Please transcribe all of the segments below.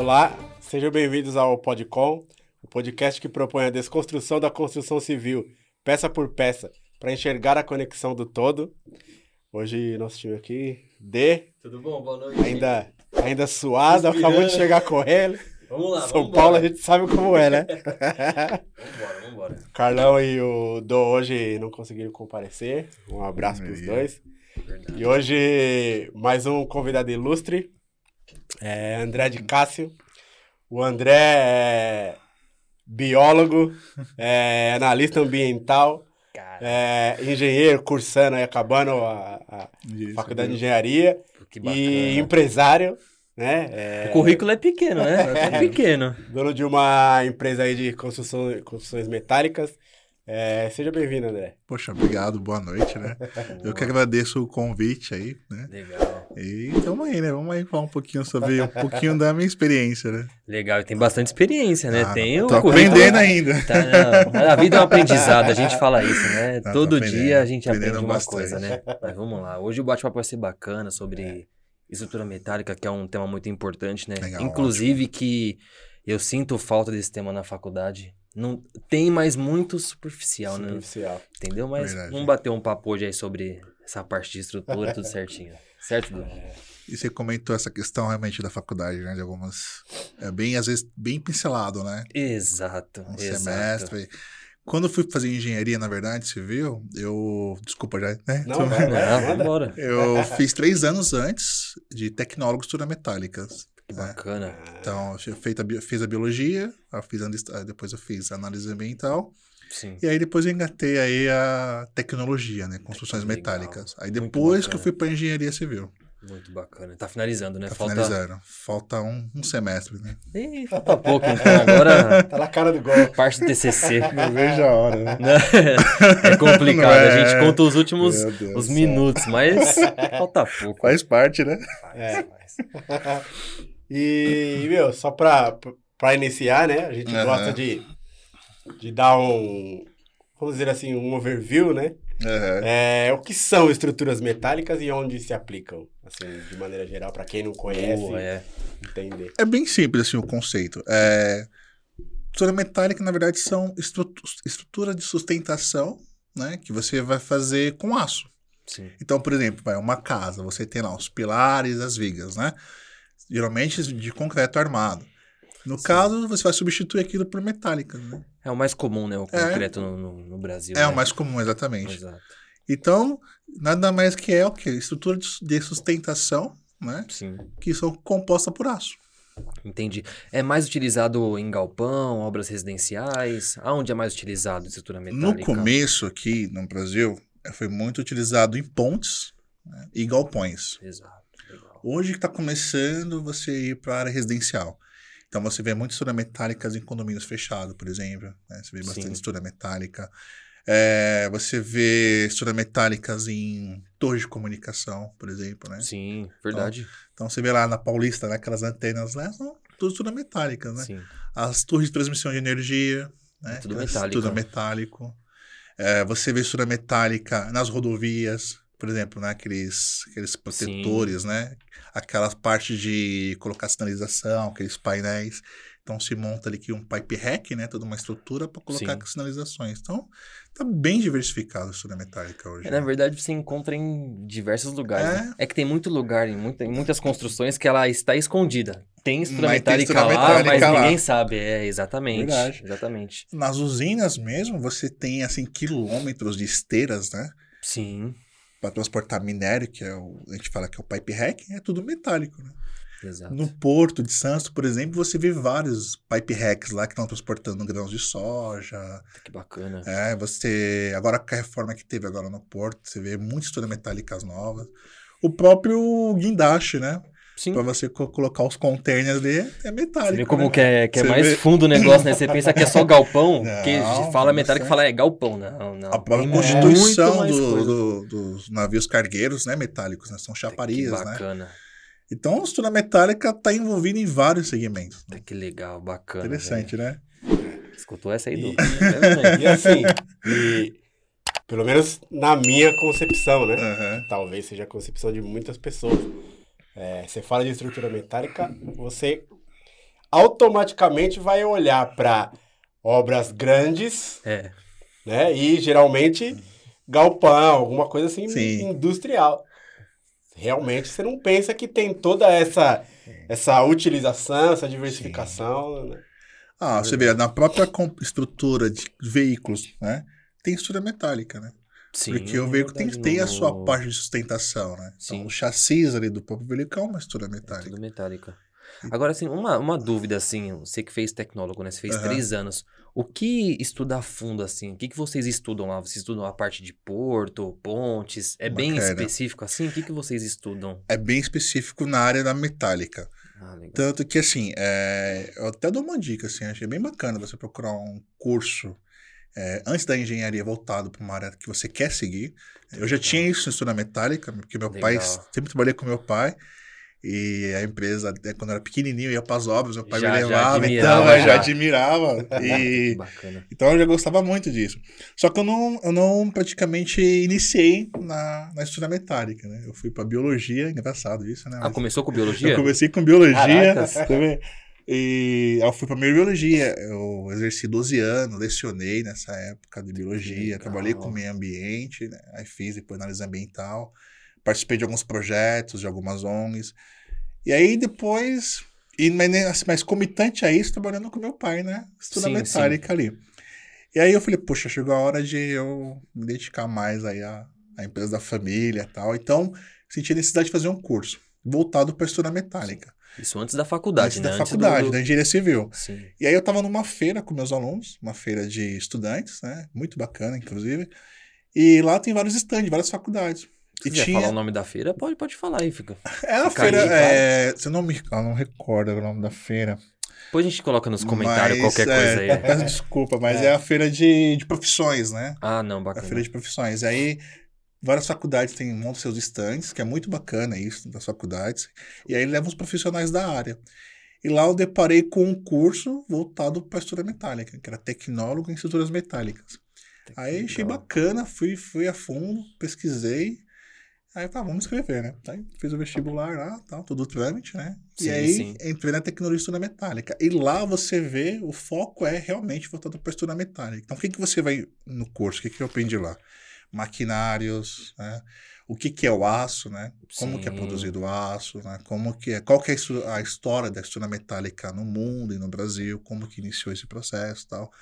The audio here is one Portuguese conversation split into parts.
Olá, sejam bem-vindos ao Podcom, o podcast que propõe a desconstrução da construção civil, peça por peça, para enxergar a conexão do todo. Hoje nosso time aqui, D, Tudo bom? Boa noite. ainda, ainda suado, acabou de chegar com ele. Vamos lá, São vamos Paulo a gente sabe como é, né? Vambora, vambora. Carlão e o Do hoje não conseguiram comparecer. Um abraço pros Aí. dois. Verdade. E hoje, mais um convidado ilustre, é André de Cássio. O André é biólogo, é analista ambiental, é engenheiro, cursando aí, acabando a, a Isso, faculdade de viu? engenharia que bacana. e empresário, né? É, O currículo é pequeno, né? É pequeno. dono de uma empresa aí de construção, construções metálicas. É, seja bem-vindo, André. Poxa, obrigado, boa noite, né? Eu que agradeço o convite aí, né? Legal. E tamo aí, né? Vamos aí falar um pouquinho sobre um pouquinho da minha experiência, né? Legal, e tem bastante experiência, né? Ah, tem o Tô aprendendo ainda. Tá, não, a vida é um aprendizado, a gente fala isso, né? Tô Todo dia a gente aprende uma bastante. coisa, né? Mas vamos lá. Hoje o bate-papo vai ser bacana sobre estrutura metálica, que é um tema muito importante, né? Legal, Inclusive que eu sinto falta desse tema na faculdade. Não tem mais muito superficial, né? Superficial. Entendeu? Mas Verdade. vamos bater um papo hoje aí sobre essa parte de estrutura, tudo certinho. Certo, Du? E você comentou essa questão realmente da faculdade, né? De algumas. É bem, às vezes, bem pincelado, né? Exato. Um exato. semestre. Quando eu fui fazer engenharia, na verdade, civil, eu. Desculpa já, né? Não, vai, vai, Não, vambora. Eu fiz três anos antes de tecnólogo de estrutura metálicas. Que né? bacana. Então, eu fiz a, biologia, eu fiz a- a- depois eu fiz a análise ambiental, Sim. e aí depois eu engatei aí a tecnologia, né? Construções Legal. metálicas. Aí depois que eu fui para engenharia civil. Muito bacana. Tá finalizando, né? Tá falta... finalizando. Falta um, um semestre, né? Ih, falta pouco, então. Agora, Tá na cara do gol. parte do TCC. Não vejo a hora, né? é complicado. É. A gente conta os últimos os do céu. minutos, mas falta pouco. Faz parte, né? É. e, meu, só pra, pra iniciar, né? A gente Aham. gosta de, de dar um, vamos dizer assim, um overview, né? Aham. É, o que são estruturas metálicas e onde se aplicam, assim, de maneira geral, pra quem não conhece Boa, é. entender. É bem simples assim o conceito. É... Estrutura metálica, na verdade, são estrutu- estruturas de sustentação, né? Que você vai fazer com aço. Sim. Então, por exemplo, vai uma casa, você tem lá os pilares, as vigas, né? Geralmente de concreto armado. No caso, você vai substituir aquilo por metálica, né? É o mais comum, né? O É. concreto no, no- no Brasil. É né? o mais comum, exatamente. Exato. Então, nada mais que é o quê? Estrutura de su- de sustentação, né? Sim. Que são compostas por aço. Entendi. É mais utilizado em galpão, obras residenciais? Aonde é mais utilizado estrutura metálica? No começo aqui no Brasil, eh, foi muito utilizado em pontes né? e galpões. Exato. Legal. Hoje que está começando você ir para a área residencial. Então você vê muitas estruturas metálicas em condomínios fechados, por exemplo. né? Você vê bastante Sim. estrutura metálica. É, você vê estruturas metálicas em torres de comunicação, por exemplo. Né? Sim, verdade. Então você vê lá na Paulista, né, aquelas antenas lá, são tudo estrutura metálicas, né? Sim. As torres de transmissão de energia, né? É tudo metálico. Tudo metálico. É, você vê estrutura metálica nas rodovias, por exemplo, né? Aqueles, aqueles protetores, né? Aquelas partes de colocar sinalização, aqueles painéis. Então se monta ali que um pipe rack, né? Toda uma estrutura para colocar Sim. as sinalizações. Então tá bem diversificado a estrutura metálica hoje. É, na né? verdade, você encontra em diversos lugares. É. né? É que tem muito lugar, em, muita- em muitas construções, que ela está escondida. Tem estrutura Mas tem metálica estrutura lá, metálica mas lá. ninguém sabe. É, exatamente. Verdade. Exatamente. Nas usinas mesmo, você tem assim quilômetros de esteiras, né? Sim, Para transportar minério, que é o, a gente fala que é o pipe rack, é tudo metálico, né? exato. No porto de Santos, por exemplo, você vê vários pipe racks lá que estão transportando grãos de soja. Que bacana. É, você. Agora com a reforma que teve agora no porto, você vê muitas estruturas metálicas novas. O próprio guindaste, né? Sim. Para você co- colocar os containers ali, é metálico. Você vê como né? que é, que é Você mais vê- fundo o negócio, né? Você pensa que é só galpão, Não, que fala metálico você- fala é galpão. Não, não. A própria Tem constituição do- do- dos navios cargueiros, né? Metálicos, né? São Que chaparias, né? bacana. Então, a estrutura metálica está envolvida em vários segmentos. Tá Que legal, bacana. Interessante, né? Escutou essa aí, E, Du? e assim, e, pelo menos na minha concepção, né? Aham. Talvez seja a concepção de muitas pessoas. É, você fala de estrutura metálica, você automaticamente vai olhar para obras grandes, É. né? E geralmente galpão, alguma coisa assim Sim. industrial. Realmente você não pensa que tem toda essa essa utilização, essa diversificação, né? Ah, você vê, na própria estrutura de veículos, né? Tem estrutura metálica, né? Sim. Porque o é veículo tem que ter a sua parte de sustentação, né? Sim. Então, o chassis ali do próprio veículo é uma estrutura metálica. Tudo metálica. Agora, assim, uma, uma dúvida, assim, você que fez tecnólogo, né? Você fez Aham. três anos. O que estuda a fundo, assim? O que, que vocês estudam lá? Vocês estudam a parte de porto, pontes? É bem Bacana. específico, assim? O que, que vocês estudam? É bem específico na área da metálica. Ah. Tanto que, assim, é, eu até dou uma dica, assim, achei bem bacana você procurar um curso é, antes da engenharia voltado para uma área que você quer seguir. Eu já tinha isso em estrutura metálica, porque meu pai, Legal. sempre trabalhei com meu pai, e a empresa, até quando era pequenininho, ia para as obras, meu pai Já- me já levava, admirava, então eu já já. admirava. E, então eu já gostava muito disso. Só que eu não, eu não praticamente iniciei na, na estrutura metálica, né? Eu fui para biologia, engraçado isso, né? Ah, Mas- começou com biologia? eu comecei com biologia. E eu fui para biologia. Eu exerci 12 anos, lecionei nessa época de biologia, trabalhei com meio ambiente, né? aí fiz depois análise ambiental, participei de alguns projetos, de algumas ONGs. E aí depois, e, mas, assim, mas comitante a isso, trabalhando com meu pai, né? Estuda Sim, metálica ali. E aí eu falei, poxa, chegou a hora de eu me dedicar mais aí à, à empresa da família e tal. Então, senti a necessidade de fazer um curso voltado para estrutura metálica. Isso antes da faculdade, antes né? da Antes do- faculdade, do- da engenharia civil. Sim. E aí eu tava numa feira com meus alunos, uma feira de estudantes, né? Muito bacana, inclusive. E lá tem vários stands, várias faculdades. Se E quiser tinha. falar o nome da feira, pode, pode falar aí, fica. É a Fica feira. aí, é, eu não me eu não recordo o nome da feira. Depois a gente coloca nos comentários Mas, qualquer é, coisa aí. Peço desculpa, mas é, a feira de, de profissões, né? Ah, não, A bacana. feira de profissões. Aí várias faculdades têm montam seus estandes, que é muito bacana isso das faculdades. E aí levam os profissionais da área. E lá eu deparei com um curso voltado para a estrutura metálica, que era tecnólogo em estruturas metálicas. Aí achei bacana, fui, fui a fundo, pesquisei. Aí tá, vamos escrever, né? Aí fiz o vestibular lá, tal, todo o trâmite, né? Sim, e aí sim. entrei na tecnologia de estrutura metálica. E lá você vê, o foco é realmente voltado para a estrutura metálica. Então, o que, que você vai no curso? O que, que eu aprendi lá? Maquinários, né? O que, que é o aço, né? Como que é Sim. produzido o aço, né? Como que é, qual que é a histó- a história da estrutura metálica no mundo e no Brasil, como que iniciou esse processo e tal.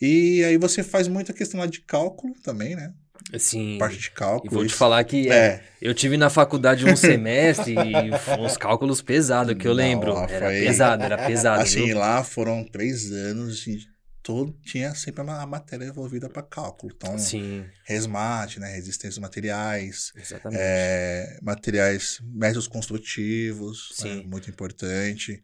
E aí você faz muita questão lá de cálculo também, né? Sim. Parte de E cálculo. vou te isso- falar que é, É, eu tive na faculdade um semestre e foi uns cálculos pesados que eu Não, lembro. lá Era foi- pesado, era pesado. assim, viu? lá foram três anos e todo, tinha sempre a matéria envolvida para cálculo. Então, Sim, resmate, né? Resistência dos materiais, é, materiais, métodos construtivos, né, muito importante.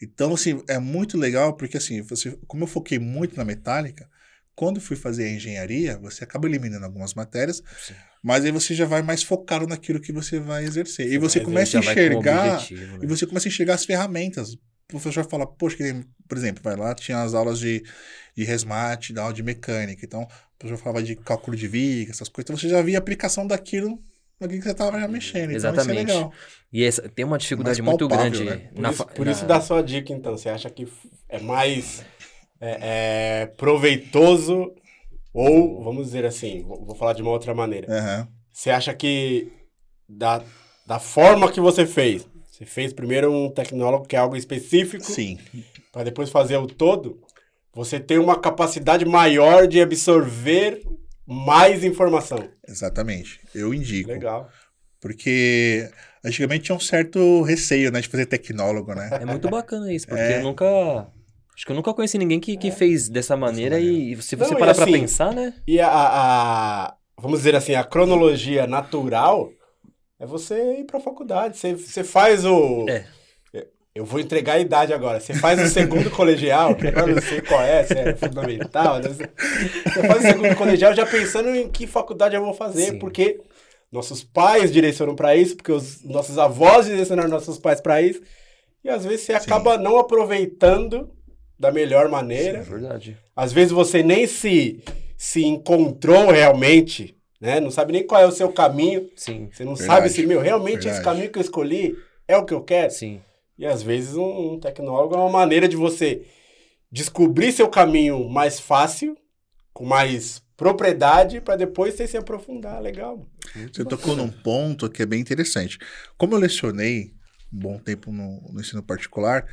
Então, assim, é muito legal porque, assim, você, como eu foquei muito na metálica, quando fui fazer a engenharia, você acaba eliminando algumas matérias, Sim. mas aí você já vai mais focado naquilo que você vai exercer. e Você começa a enxergar objetivo, né? e você começa a enxergar as ferramentas. O professor fala, poxa, que nem, por exemplo, vai lá, tinha as aulas de, de resmate, da aula de mecânica. Então, o professor falava de cálculo de viga, essas coisas. Então, você já via a aplicação daquilo naquilo que você estava já mexendo. Então, Exatamente. isso é legal. E essa, tem uma dificuldade Mais muito palpável, grande. né? Por, na isso, por na- isso dá sua dica, então. Você acha que é mais é, é, proveitoso ou, vamos dizer assim, vou, vou falar de uma outra maneira. Aham. Você acha que da, da forma que você fez, você fez primeiro um tecnólogo que é algo específico, Sim, para depois fazer o todo, você tem uma capacidade maior de absorver mais informação. exatamente. Eu indico. Legal. Porque antigamente tinha um certo receio, né, de fazer tecnólogo, né? É muito bacana isso, porque É. eu nunca. Acho que eu nunca conheci ninguém que, que fez dessa maneira e, e se Não, você e parar pra assim, pensar, né? E a- a- vamos dizer assim, a cronologia natural é você ir pra faculdade. Você, você faz o. É. Eu vou entregar a idade agora. Você faz o segundo colegial, que eu não sei qual é, se é fundamental. Você faz o segundo colegial já pensando em que faculdade eu vou fazer, Sim. porque nossos pais direcionam pra isso, porque os nossos avós direcionaram nossos pais pra isso. E às vezes você acaba não aproveitando da melhor É maneira. verdade. Às vezes você nem se, se encontrou realmente, né? Não sabe nem qual é o seu caminho. Sim, Você não Verdade, sabe se, meu, realmente esse verdade. caminho que eu escolhi é o que eu quero. sim. E às vezes um, um tecnólogo é uma maneira de você descobrir seu caminho mais fácil, com mais propriedade, para depois você se aprofundar. Legal. Muito Você tocou num ponto que é bem interessante. Como eu lecionei um bom tempo no, no ensino particular,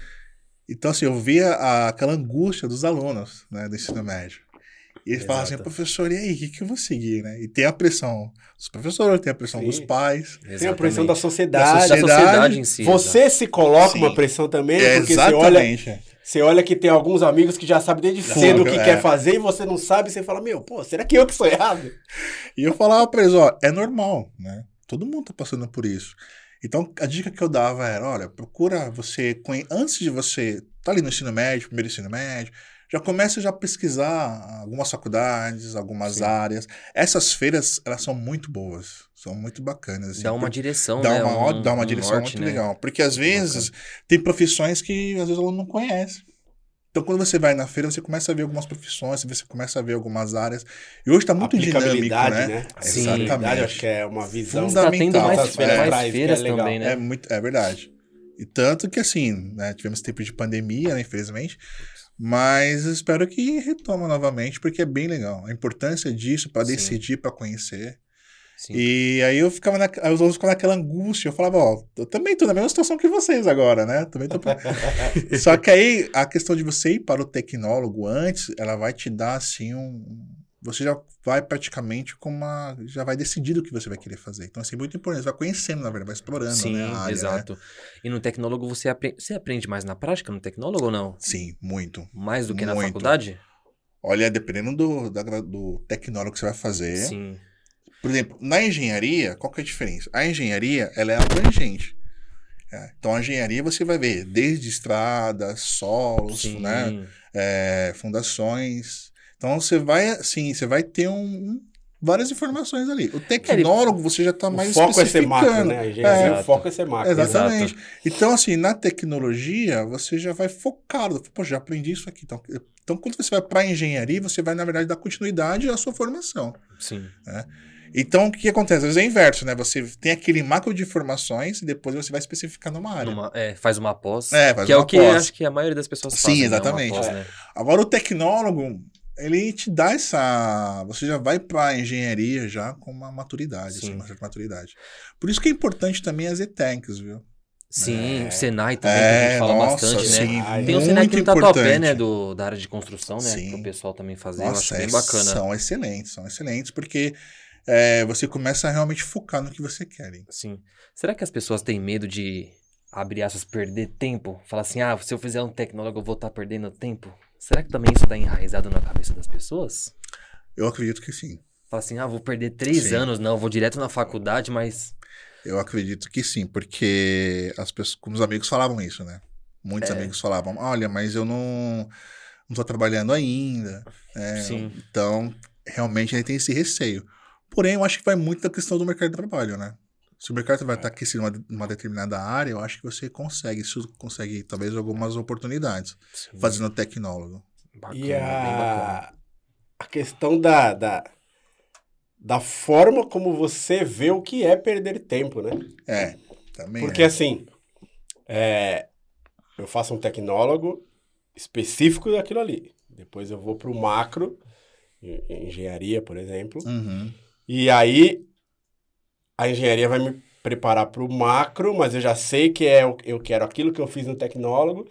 então assim, eu via a- aquela angústia dos alunos né, do ensino médio. E eles falavam assim, professor, e aí, o que, que eu vou seguir, né? E tem a pressão dos professores, tem a pressão Sim. dos pais. Tem a pressão da Exatamente. sociedade. Da da sociedade, sociedade em si. Você se coloca Sim. uma pressão também, É, porque você olha, exatamente. você olha que tem alguns amigos que já sabem desde Já cedo o que é. quer fazer e você não sabe, você fala, meu, pô, será que eu que sou errado? E eu falava pra eles, ó, é normal, né? Todo mundo tá passando por isso. Então, a dica que eu dava era, olha, procura você, antes de você tá ali no ensino médio, primeiro ensino médio, já começa já a pesquisar algumas faculdades, algumas Sim. áreas. Essas feiras, elas são muito boas, são muito bacanas. assim, Dá uma direção, dá né? uma, Um- dá uma um direção norte, muito né? legal. Porque às vezes tem profissões que às vezes o aluno não conhece. Então, quando você vai na feira, você começa a ver algumas profissões, você começa a ver algumas áreas. E hoje está muito dinâmico, né? né? Sim. Eu acho que é uma visão. Fundamental. Tá tendo mais, feiras mais é feiras legal. também, né? É muito, é verdade. E tanto que assim, né, tivemos tempo de pandemia, né, infelizmente, mas espero que retoma novamente, porque é bem legal. A importância disso para decidir, para conhecer. Sim. E aí eu ficava na, os outros ficavam naquela angústia. Eu falava, ó, eu também tô na mesma situação que vocês agora, né? Também tô. Só que aí a questão de você ir para o tecnólogo antes, ela vai te dar assim um. Você já vai praticamente com uma. Já vai decidido o que você vai querer fazer. Então, assim, muito importante. Você vai conhecendo, na verdade, vai explorando Sim, né, área. né? exato. E no tecnólogo você aprende, você aprende mais na prática no tecnólogo ou não? Sim, muito. Mais do que na Muito. faculdade? Olha, dependendo do, da do tecnólogo que você vai fazer. Sim. Por exemplo, na engenharia, qual que é a diferença? A engenharia, ela é abrangente. É, então, a engenharia você vai ver desde estradas, solos, Sim. né? é, fundações. Então, você vai, assim, você vai ter um, várias informações ali. O tecnólogo, você já está mais o foco é ser macro, especificando. né? É. o foco é ser macro. Exatamente. Então, assim, na tecnologia, você já vai focado. Pô, já aprendi isso aqui. Então, então quando você vai para engenharia, você vai, na verdade, dar continuidade à sua formação. Sim. Então, o que acontece? Às vezes é inverso, né? Você tem aquele macro de informações e depois você vai especificar numa área. Numa- é, faz uma pós. É, faz que é uma o que pós. acho que a maioria das pessoas Sim, fazem. né? Uma exatamente. pós, É. né? Agora, o tecnólogo, ele te dá essa. Você já vai para a engenharia já com uma maturidade, assim, Sim. uma certa maturidade. Por isso que é importante também as ETECs, viu? Sim, É. o Senai também, que a gente fala bastante, né? sim, Ah, Tem o Senai no Tatuapé, importante. né? Do, da área de construção, né? Sim. Para o pessoal também fazer. eu acho Nossa, bem é- bacana. são excelentes, são excelentes, porque é, você começa a realmente focar no que você quer. hein? Sim. Será que as pessoas têm medo de, abrir aspas, perder tempo? Falar assim, ah, se eu fizer um tecnólogo eu vou estar perdendo tempo? Será que também isso está enraizado na cabeça das pessoas? Eu acredito que sim. Fala assim, ah, vou perder três Sim. anos, não, vou direto na faculdade, mas... Eu acredito que sim, porque as pessoas, como os amigos falavam isso, né? Muitos É. amigos falavam, olha, mas eu não não tô trabalhando ainda. né? Sim. Então, realmente ele tem esse receio. Porém, eu acho que vai muito da questão do mercado de trabalho, né? Se o mercado vai estar aquecido numa, numa determinada área, eu acho que você consegue, isso consegue talvez algumas oportunidades Sim, fazendo tecnólogo. bacana, E bem bacana. a, a questão da, da, da forma como você vê o que é perder tempo, né? É, também. Porque é. assim, é, eu faço um tecnólogo específico daquilo ali. Depois eu vou para o macro, em- em engenharia, por exemplo. Uhum. E aí a engenharia vai me preparar para o macro, mas eu já sei que é o- eu quero aquilo que eu fiz no tecnólogo.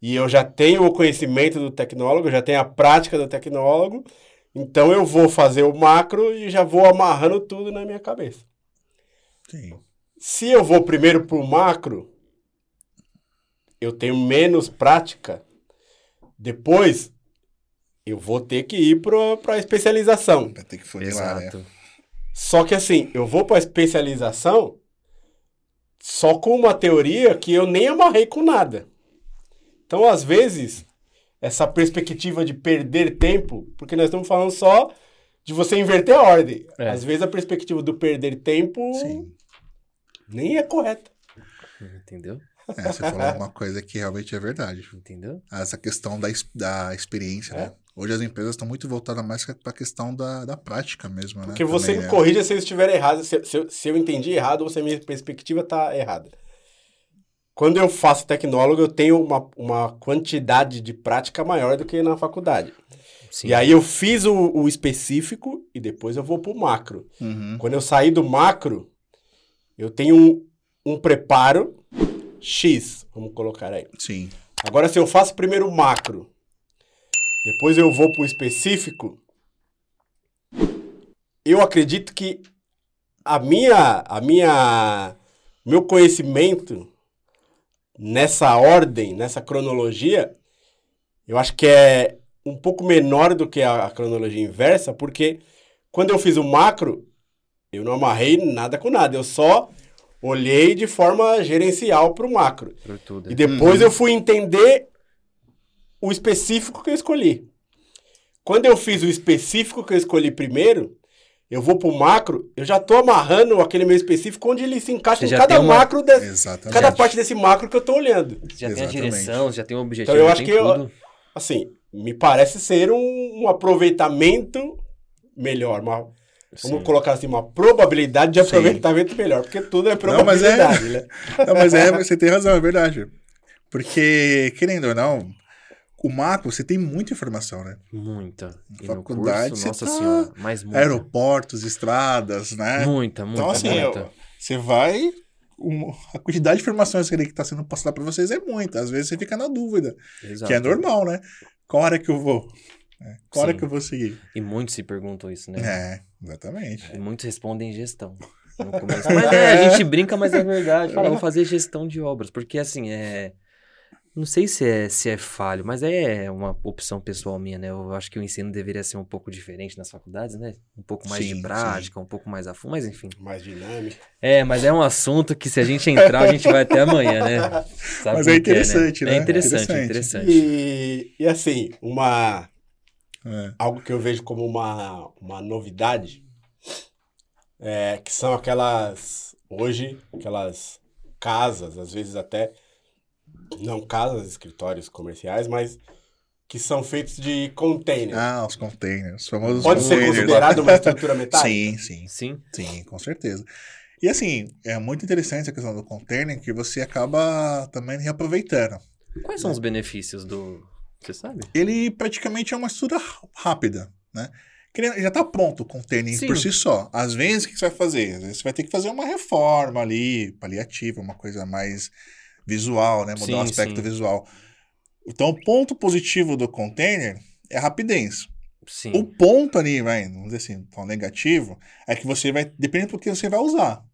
E eu já tenho o conhecimento do tecnólogo, já tenho a prática do tecnólogo. Então eu vou fazer o macro e já vou amarrando tudo na minha cabeça. Sim. Se eu vou primeiro para o macro, eu tenho menos prática. Depois, eu vou ter que ir para a especialização. Vai ter que funilar, né? Só que assim, eu vou para a especialização só com uma teoria que eu nem amarrei com nada. Então, às vezes, essa perspectiva de perder tempo, porque nós estamos falando só de você inverter a ordem. É. Às vezes a perspectiva do perder tempo Sim. nem é correta. Entendeu? É, você falou uma coisa que realmente é verdade. Entendeu? Essa questão da, da experiência, É. né? Hoje as empresas estão muito voltadas mais para a questão da, da prática mesmo, né? Porque você Também, me né? corrija se eu estiver errado, se, se eu- se eu entendi errado ou se a minha perspectiva está errada. quando eu faço tecnólogo, eu tenho uma, uma quantidade de prática maior do que na faculdade. Sim. E aí eu fiz o, o específico e depois eu vou pro macro. Uhum. Quando eu sair do macro, eu tenho um, um preparo X, vamos colocar aí. Sim. Agora, se eu faço primeiro o macro, depois eu vou pro específico, eu acredito que a minha, a minha, meu conhecimento nessa ordem, nessa cronologia, eu acho que é um pouco menor do que a, a cronologia inversa, porque quando eu fiz o macro, eu não amarrei nada com nada, eu só olhei de forma gerencial pro macro. Por tudo. E depois eu fui entender o específico que eu escolhi. Quando eu fiz o específico que eu escolhi primeiro, eu vou pro macro, eu já tô amarrando aquele meu específico onde ele se encaixa Você em cada uma- macro, de, Exatamente. cada parte desse macro que eu tô olhando. Você já tem a Exatamente. direção, já tem o objetivo, Então eu acho que eu-. Assim, me parece ser um, um aproveitamento melhor, uma- vamos Sim. colocar assim, uma probabilidade de Sim. aproveitamento melhor, porque tudo é Não, mas é- probabilidade, né? Não, mas é, você tem razão, é verdade. Porque, querendo ou não, o macro, você tem muita informação, né? Muita. E Faculdade, curso, você nossa tá- senhora, mais muita. Aeroportos, estradas, né? Muita, muita, Então, assim, muita. Você vai. a quantidade de informações que está sendo passada para vocês é muita. Às vezes você fica na dúvida, Exato. que é normal, né? Qual hora que eu vou? É, Qual hora que eu vou seguir? E muitos se perguntam isso, né? É, exatamente. E muitos respondem gestão. Mas é, a gente brinca, mas é verdade. Fala, vou fazer gestão de obras. Porque assim, é. Não sei se é, se é falho, mas é uma opção pessoal minha, né? Eu acho que o ensino deveria ser um pouco diferente nas faculdades, né? Um pouco mais Sim, de prática, um pouco mais a fundo, mas enfim. Mais dinâmico. É, mas é um assunto que se a gente entrar, a gente vai até amanhã, né? Sabe Mas como é que né? interessante, né? É interessante, é Interessante. interessante. E, e assim, uma, É. algo que eu vejo como uma, uma novidade é que são aquelas hoje aquelas casas às vezes até não casas escritórios comerciais mas que são feitos de container Ah, os containers. Os famosos pode ser containers. considerado uma estrutura metálica Sim, sim. Sim, Sim, com certeza. E assim, é muito interessante a questão do container que você acaba também reaproveitando. Quais são os benefícios do. Você sabe? Ele praticamente é uma estrutura rápida, né? Ele Já está pronto o container Sim. por si só. Às vezes, o que você vai fazer? Às vezes você vai ter que fazer uma reforma ali, paliativa, uma coisa mais visual, né? Mudar Sim, o aspecto sim. visual. Então, o ponto positivo do container é a rapidez. Sim. O ponto ali, vai, vamos dizer assim, o negativo, é que você vai, depende do que você vai usar.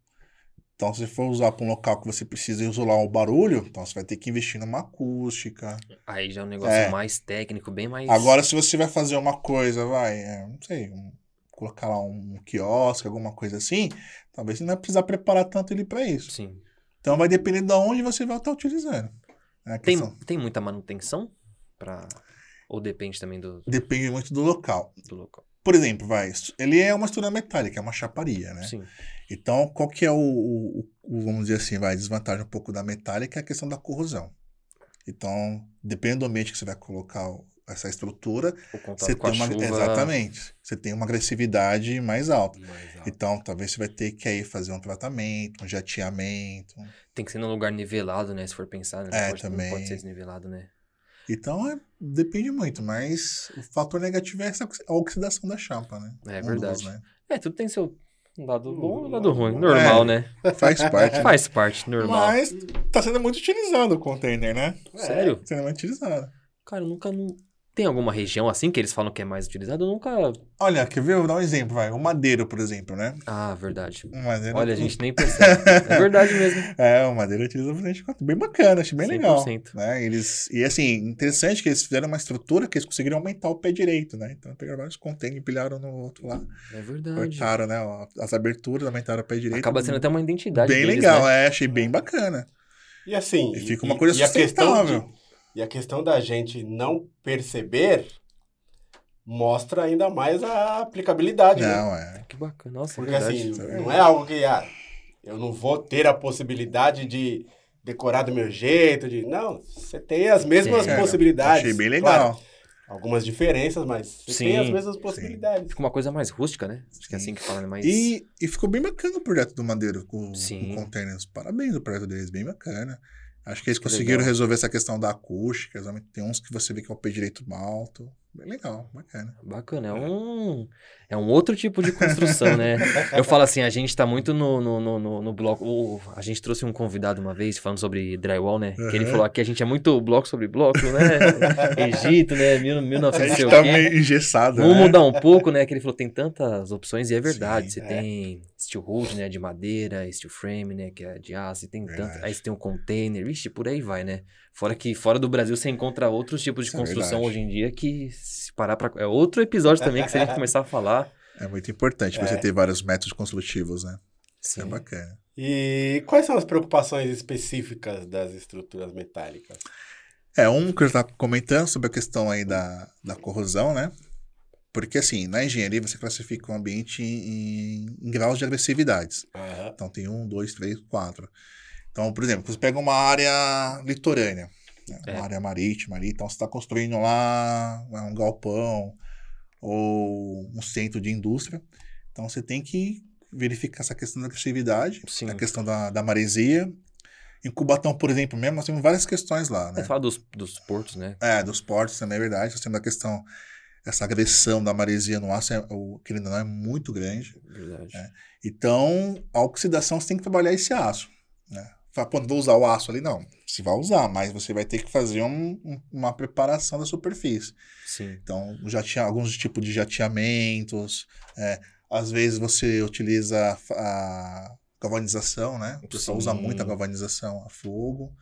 Então, se for usar para um local que você precisa isolar o barulho, então você vai ter que investir numa acústica. Aí já é um negócio É. mais técnico, bem mais. Agora, se você vai fazer uma coisa, vai, é, não sei, um- colocar lá um quiosque, alguma coisa assim, talvez você não vai precisar preparar tanto ele para isso. Sim. Então, vai depender de onde você vai estar utilizando. a Tem, tem muita manutenção? Pra... Ou depende também do, Depende muito do local. do local? Por exemplo, vai, ele é uma estrutura metálica, é uma chaparia, né? Sim. Então, qual que é o, o- o- vamos dizer assim, vai, desvantagem um pouco da metálica é a questão da corrosão. Então, dependendo do ambiente que você vai colocar essa estrutura, O contato você com a tem uma, chuva. exatamente, você tem uma agressividade mais alta. Mais alto. Então, talvez você vai ter que aí fazer um tratamento, um jateamento. Tem que ser num lugar nivelado, né? Se for pensar, né? É, pode, também. Não pode ser desnivelado, né? Então, é- depende muito, mas o fator negativo é essa a oxidação da chapa, né? É Um verdade. dos, né? É, tudo tem seu lado bom e Hum, lado ruim. é. Normal, né? Faz parte. Faz parte, normal. Mas tá sendo muito utilizado o container, né? Sério? Sendo muito utilizado. Cara, eu nunca. Tem alguma região assim que eles falam que é mais utilizado? Eu nunca. Olha, quer ver? Vou dar um exemplo, vai. O madeiro, por exemplo, né? Ah, verdade. O madeiro, Olha, a gente nem percebe. É verdade mesmo. É, o madeiro utiliza bastante conta. Bem bacana, achei bem legal. 100%. Né? Eles, e assim, interessante que eles fizeram uma estrutura que eles conseguiram aumentar o pé direito, né? Então pegaram vários containers, empilharam no outro lá, É verdade. cortaram, né? As aberturas, aumentaram o pé direito. Acaba sendo até uma identidade. bem deles, legal, né? é, achei bem bacana. E assim. E fica e- uma coisa e a questão sustentável. de- E a questão da gente não perceber mostra ainda mais a aplicabilidade. né? Não, é. Que bacana. Nossa, é Porque verdade. assim, é não é algo que ah, eu não vou ter a possibilidade de decorar do meu jeito, de. Não, você tem as mesmas É, possibilidades. Achei bem Claro, legal. algumas diferenças, mas você Sim, tem as mesmas possibilidades. Fica uma coisa mais rústica, né? Acho que é Sim. assim que fala, né? Mais... E, e ficou bem bacana o projeto do Madeiro com, Sim. com containers. Parabéns o projeto deles, bem bacana. Acho que eles Que conseguiram legal. resolver essa questão da acústica. Tem uns que você vê que é o pé direito alto. Bem legal, bacana. Bacana, é um, é um outro tipo de construção, né? Eu falo assim, a gente tá muito no, no, no, no- bloco. a gente trouxe um convidado uma vez falando sobre drywall, né? Que ele Uhum. falou que a gente é muito bloco sobre bloco, né? Egito, né? Mil, A 1900 gente tá meio engessado, Vamos né? mudar um pouco, né? Que ele falou tem tantas opções e é verdade. Sim, você é. tem steel hood, né? De madeira, steel frame, né? Que é de aço. E tem tanto. Aí você tem um container. Vixe, por aí vai, né? Fora que fora do Brasil você encontra outros tipos de Isso é construção verdade. hoje em dia que se parar pra... É outro episódio também que se a gente começar a falar... É muito importante você É. ter vários métodos construtivos, né? Isso é bacana. E quais são as preocupações específicas das estruturas metálicas? É, um que eu estava comentando sobre a questão aí da, da corrosão, né? Porque, assim, na engenharia você classifica o ambiente em, em graus de agressividades. Aham. Então, tem um, dois, três, quatro. Então, por exemplo, você pega uma área litorânea, né? É. uma área marítima ali, então você está construindo lá um galpão ou um centro de indústria. Então, você tem que verificar essa questão da agressividade, Sim. a questão da, da maresia. Em Cubatão, por exemplo, mesmo, nós temos várias questões lá, né? Você fala dos, dos portos, né? É, dos portos também é verdade. Nós temos a questão, essa agressão da maresia no aço, é, o, que ainda não é muito grande. Verdade. É. Então, a oxidação você tem que trabalhar esse aço. Né? Fala, pô, não vou usar o aço ali, não. Você vai usar, mas você vai ter que fazer um- um- uma preparação da superfície. Sim. Então, jatea, alguns tipos de jateamentos. é, às vezes você utiliza a, galvanização, né? O pessoal usa muito a galvanização a fogo.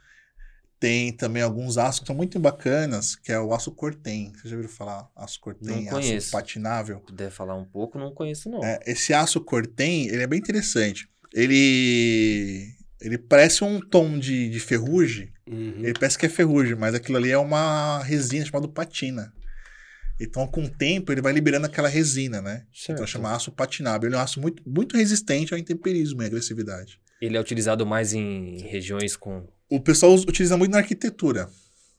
Tem também alguns aços que são muito bacanas, que é o aço cortem. Vocês já ouviram falar aço cortem? Não conheço. Aço patinável. Se puder falar um pouco, não conheço, não. É, esse aço cortem, ele é bem interessante. Ele, ele parece um tom de, de ferrugem. Uhum. Ele parece que é ferrugem, mas aquilo ali é uma resina chamada patina. Então, com o tempo, ele vai liberando aquela resina, né? Certo. Então, chama aço patinável. Ele é um aço muito, muito resistente ao intemperismo e agressividade. Ele é utilizado mais em regiões com... O pessoal utiliza muito na arquitetura.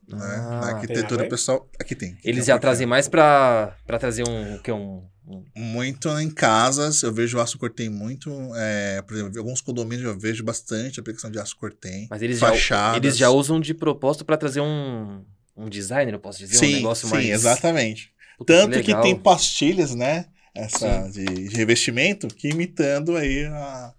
Né? Ah, na arquitetura, pessoal... Aqui tem. Aqui Eles tem já um trazem mais pra trazer um... Que, um, um- Muito em casas, eu vejo o aço cortem muito. é, por exemplo, em alguns condomínios eu vejo bastante a aplicação de aço cortem. Mas eles já, Fachadas. eles já usam de propósito pra trazer um, um designer, eu posso dizer? um Sim, negócio sim, mais... exatamente. Puta, Tanto que, legal. tem pastilhas, né? Essa Sim. de, de revestimento, que imitando aí a-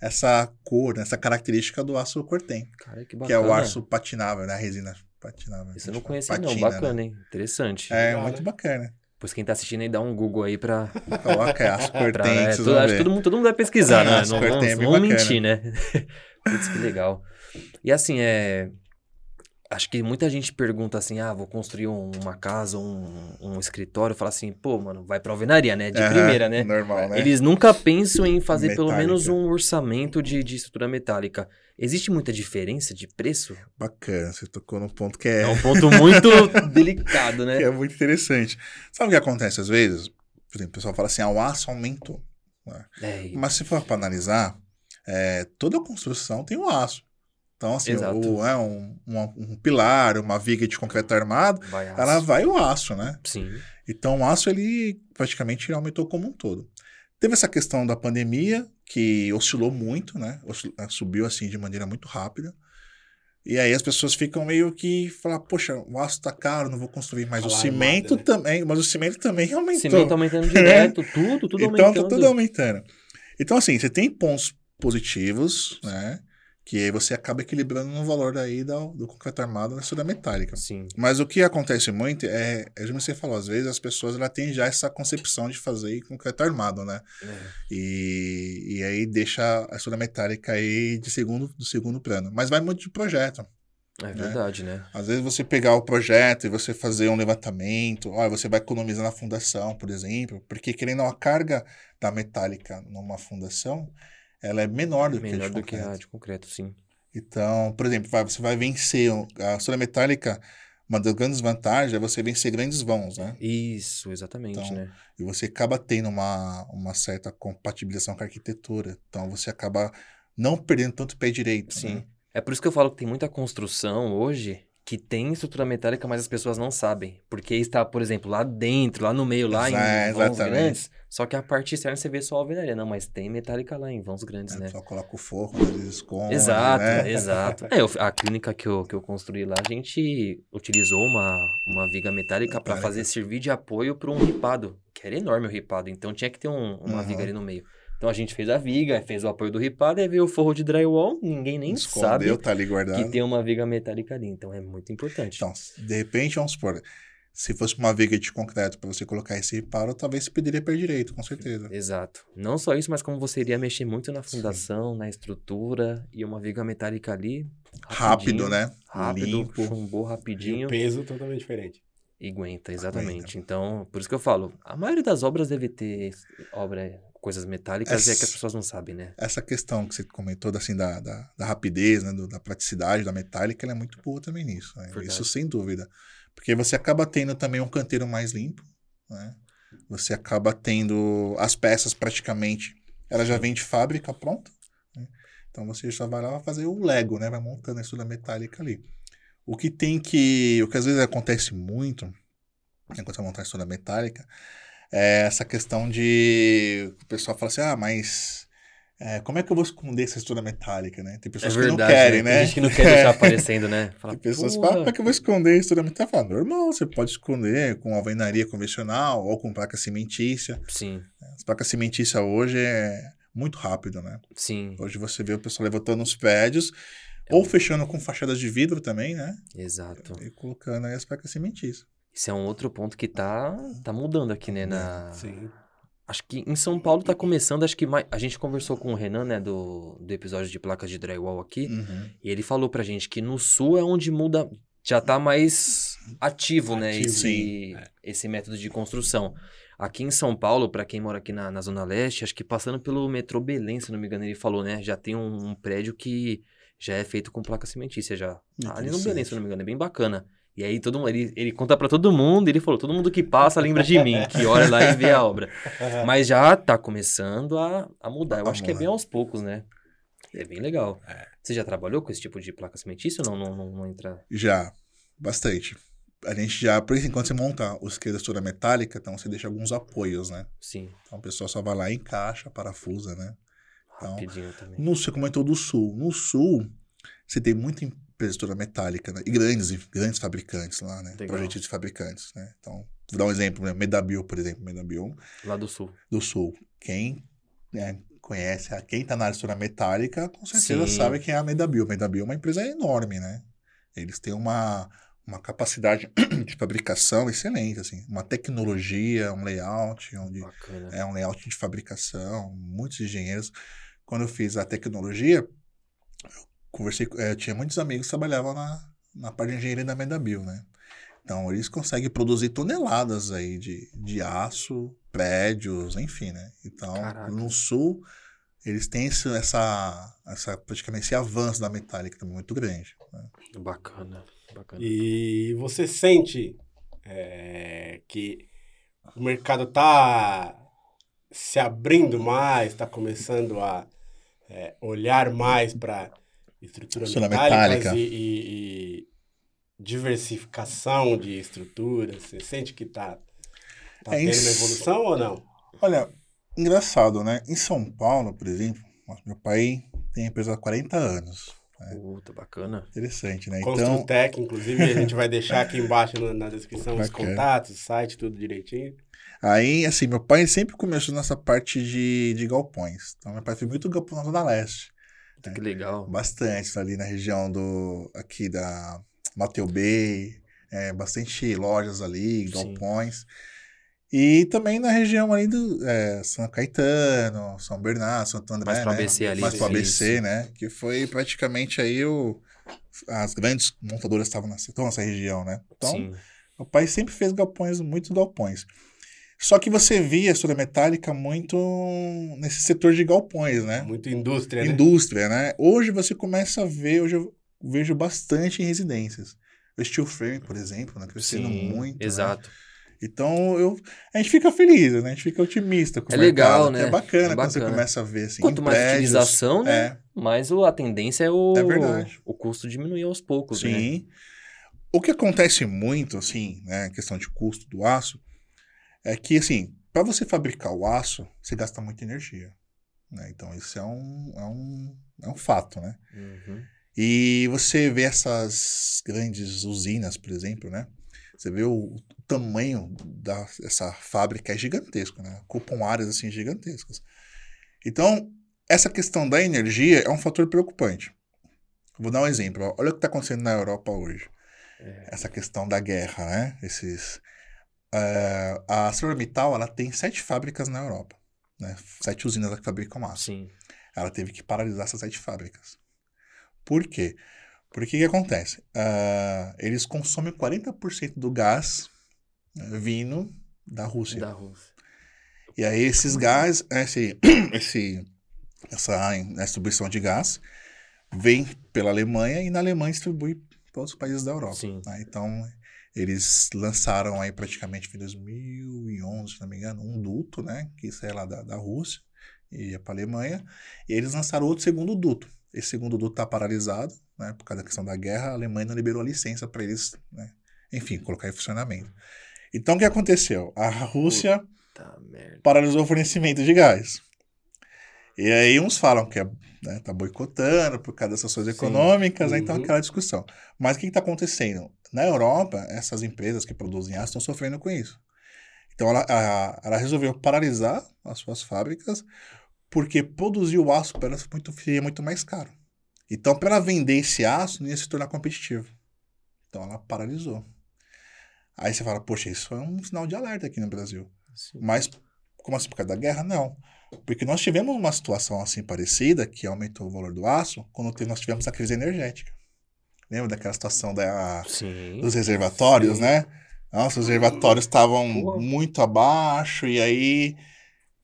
essa cor, essa característica do aço cortem, Cara, que que bacana. é o aço patinável, né? A resina patinável. Isso eu não conhecia não, bacana, né? hein? Interessante. É, Legal, muito né? bacana. Pois quem tá assistindo aí, dá um Google aí pra... Coloca pra cortem, é, vão acho que todo mundo, todo mundo vai pesquisar, né? Aço Não vamos, é vamos mentir, né? Putz, que legal. E assim, é... Acho que muita gente pergunta assim, ah, vou construir um- uma casa, um, um escritório, fala assim, pô, mano, vai pra alvenaria, né? De Aham, primeira, né? Normal, né? Eles nunca pensam em fazer pelo Metálica. menos um orçamento de, de estrutura metálica. Existe muita diferença de preço? Bacana, você tocou num ponto que é, É um ponto muito delicado, né? que é muito interessante. Sabe o que acontece às vezes? Por exemplo, o pessoal fala assim, ah, o aço aumentou. É, Mas se for para analisar, é, toda construção tem o aço. Então, assim, o, é um, uma- um pilar, uma viga de concreto armado, vai ela vai o aço, né? Sim. Então, o aço, ele praticamente aumentou como um todo. Teve essa questão da pandemia, que oscilou muito, né? Eh, Subiu, assim, de maneira muito rápida. E aí as pessoas ficam meio que falam, poxa, o aço tá caro, não vou construir mais. o Falaram cimento nada, né? também, mas o cimento também aumentou. Cimento aumentando direto, tudo, tudo então aumentando. tá tudo aumentando. Então, assim, você tem pontos positivos, né? Que aí você acaba equilibrando no valor daí do, do concreto armado na estrutura metálica. Sim. Mas o que acontece muito é, é como você falou, às vezes as pessoas ela têm já essa concepção de fazer concreto armado, né? É. E, e aí deixa a estrutura metálica aí de segundo, do segundo plano. Mas vai muito de projeto. É verdade, né? Às vezes você pegar o projeto e você fazer um levantamento, olha, você vai economizar na fundação, por exemplo, porque querendo a carga da metálica numa fundação, ela é menor do que a de do que concreto. a de concreto, sim. Então, por exemplo, vai- você vai vencer a estrutura metálica, uma das grandes vantagens é você vencer grandes vãos, né? Isso, exatamente, Então, né? E você acaba tendo uma, uma certa compatibilização com a arquitetura. Então, você acaba não perdendo tanto pé direito. Sim. né? É por isso que eu falo que tem muita construção hoje que tem estrutura metálica, mas as pessoas não sabem. Porque está, por exemplo, lá dentro, lá no meio, lá em vãos exatamente. grandes. Só que a parte externa você vê só a alvenaria. Não, mas tem metálica lá em vãos grandes, né? Só coloca o forro, às vezes esconde, Exato, né? exato. É, eu- a clínica que eu, que eu construí lá, a gente utilizou uma, uma viga metálica para fazer servir de apoio para um ripado, que era enorme o ripado, então tinha que ter um- uma Uhum. viga ali no meio. Então a gente fez a viga, fez o apoio do ripado, aí veio o forro de drywall, ninguém nem Escondeu, sabe tá ali guardado. que tem uma viga metálica ali, então é muito importante. Então, de repente, vamos supor, se fosse uma viga de concreto para você colocar esse reparo, talvez você pediria per direito, com certeza. Exato. Não só isso, mas como você iria mexer muito na fundação, na estrutura, e uma viga metálica ali. Rápido, né? Rápido, Limpo. chumbou E rapidinho. o peso totalmente diferente. E aguenta, exatamente. Então, por isso que eu falo, a maioria das obras deve ter obra, coisas metálicas, e é que as Essa- pessoas não sabem, né? Essa questão que você comentou assim, da, da, da rapidez, né, do- da praticidade, da metálica, ela é muito boa também nisso. né? Isso sem dúvida. Porque você acaba tendo também um canteiro mais limpo, né? Você acaba tendo as peças praticamente, ela já vem de fábrica pronta. né? Então você só vai lá fazer o Lego, né? Vai montando a estrutura metálica ali. O que tem que. O que às vezes acontece muito, quando você montar a estrutura metálica, é essa questão de. O pessoal fala assim, ah, mas. É, como é que eu vou esconder essa estrutura metálica, né? Tem pessoas é que verdade. não querem, Tem né? gente que não quer deixar aparecendo, né? Fala, Tem pessoas que falam, como é que eu vou esconder a estrutura metálica? Fala, normal, você pode esconder com alvenaria convencional ou com placa cimentícia. Sim, As placas cimentícias hoje é muito rápido, né? sim, Hoje você vê o pessoal levantando os prédios É ou fechando com fachadas de vidro também, né? exato. E colocando aí as placas cimentícias. Isso é um outro ponto que tá, tá mudando aqui, É, né? Na... Sim. Acho que em São Paulo tá começando, acho que mais... a gente conversou com o Renan, né, do, do episódio de placas de drywall aqui, Uhum. e ele falou pra gente que no sul é onde muda, já tá mais ativo, né, Ativo, esse, sim. esse método de construção. Aqui em São Paulo, pra quem mora aqui na, na Zona Leste, acho que passando pelo metrô Belém, se não me engano, ele falou, né, já tem um, um prédio que já é feito com placa cimentícia já. Ali no Belém, se não me engano, é bem bacana. E aí todo mundo, ele, ele conta pra todo mundo, ele falou, todo mundo que passa lembra de mim, que olha lá e vê a obra. Mas já tá começando a, a mudar. Eu acho que é bem aos poucos, né? É bem legal. É. Você já trabalhou com esse tipo de placa cimentícia ou não, não, não, não entra? Já, bastante. A gente já, por isso, enquanto você monta o esquerdo da estrutura metálica, então você deixa alguns apoios, né? Sim, Então o pessoal só vai lá e encaixa, parafusa, né? Então, rapidinho também. No você comentou do sul. No sul, você tem de estrutura metálica, né? E grandes, grandes fabricantes lá, né? Legal. Projetos de fabricantes, né? Então, vou dar um exemplo, né? Medabio, por exemplo, Medabio Lá do sul. do sul. Quem né, conhece, quem tá na estrutura metálica, com certeza Sim. sabe quem é a Medabio. Medabio é uma empresa enorme, né? Eles têm uma, uma capacidade de fabricação excelente, assim. Uma tecnologia, um layout, onde Bacana. é um layout de fabricação, muitos engenheiros. Quando eu fiz a tecnologia, eu conversei, eh, tinha muitos amigos que trabalhavam na, na parte de engenharia da Medabio, né? Então, eles conseguem produzir toneladas aí de, de aço, prédios, enfim, né? Então, Caraca. no sul, eles têm esse, essa, essa, praticamente esse avanço da metálica também muito grande. né? Bacana. Bacana. E você sente é, que o mercado tá se abrindo mais, está começando a é, olhar mais para estruturas Estrutura metálicas metálica. e, e- e diversificação de estruturas. Você sente que tá, tá É tendo uma evolução ou não? Olha, engraçado, né? Em São Paulo, por exemplo, meu pai tem empresa há 40 anos. Puta, bacana. Interessante, né? Então, Construtec, inclusive, a gente vai deixar aqui embaixo na, na descrição os Bacana. contatos, o site, tudo direitinho. Aí, assim, meu pai sempre começou nessa parte de, de galpões. Então, meu pai fez muito galpão na Zona Leste. Puta, que legal. Bastante, ali na região do... Aqui da Mateu Bay. é, bastante lojas ali, Sim. galpões. E também na região ali do é, São Caetano, São Bernardo, Santo André, Mais pro né? ABC ali, Mais pro sim, ABC, sim. né? Que foi praticamente aí o... As grandes montadoras estavam nessa, estão nessa região, né? Então, Sim. meu pai sempre fez galpões, muitos galpões. Só que você via a estrutura metálica muito nesse setor de galpões, né? Muito indústria, né? Indústria, né? Hoje você começa a ver, hoje eu vejo bastante em residências. O steel frame, por exemplo, né? Crescendo Sim, muito. né? Exato. Então, eu, a gente fica feliz, né? A gente fica otimista com o É legal, mercado, que né? É bacana É quando você bacana. começa a ver assim. Quanto mais prédios, utilização, né? É, Mas o, a tendência é o, É verdade. o custo diminuir aos poucos, né? sim. o que acontece muito, assim, né, questão de custo do aço, é que, assim, para você fabricar o aço, você gasta muita energia. Né? Então, isso é um, é um, é um fato, né? Uhum. E você vê essas grandes usinas, por exemplo, né? Você vê o tamanho dessa fábrica é gigantesco, né? Ocupam áreas assim gigantescas. Então, essa questão da energia é um fator preocupante. Vou dar um exemplo. Olha o que está acontecendo na Europa hoje. É. Essa questão da guerra, né? Esses, eh, a ArcelorMittal, ela tem sete fábricas na Europa. Né? Sete usinas que fabricam aço. Sim. Ela teve que paralisar essas sete fábricas. Por quê? Porque o que acontece? Ah, eles consomem 40% do gás né, vindo da Rússia. Da Rússia. E aí esses gás, esse, esse, essa distribuição de gás vem pela Alemanha e na Alemanha distribui para outros países da Europa. Sim. né? Então eles lançaram aí praticamente em 2011, se não me engano, um duto, né? Que isso é lá da, da Rússia e ia para a Alemanha. E eles lançaram outro segundo duto. Esse segundo duto está paralisado, né? Por causa da questão da guerra, a Alemanha não liberou a licença para eles, né? Enfim, colocar em funcionamento. Então o que aconteceu? A Rússia merda. paralisou o fornecimento de gás. E aí uns falam que é, né, tá boicotando por causa das sanções Sim. econômicas, né, então Uhum. aquela discussão. Mas o que está acontecendo? Na Europa, essas empresas que produzem aço estão sofrendo com isso. Então ela, a- ela resolveu paralisar as suas fábricas porque produzir o aço para elas muito, seria muito mais caro. Então, para ela vender esse aço, não ia se tornar competitivo. Então ela paralisou. Aí você fala, poxa, isso é um sinal de alerta aqui no Brasil. Sim. Mas, como assim, por causa da guerra? Não. Porque nós tivemos uma situação assim parecida, que aumentou o valor do aço, quando nós tivemos a crise energética. Lembra daquela situação da, Sim. dos reservatórios, Sim. né? Nossa, os reservatórios estavam muito abaixo, e aí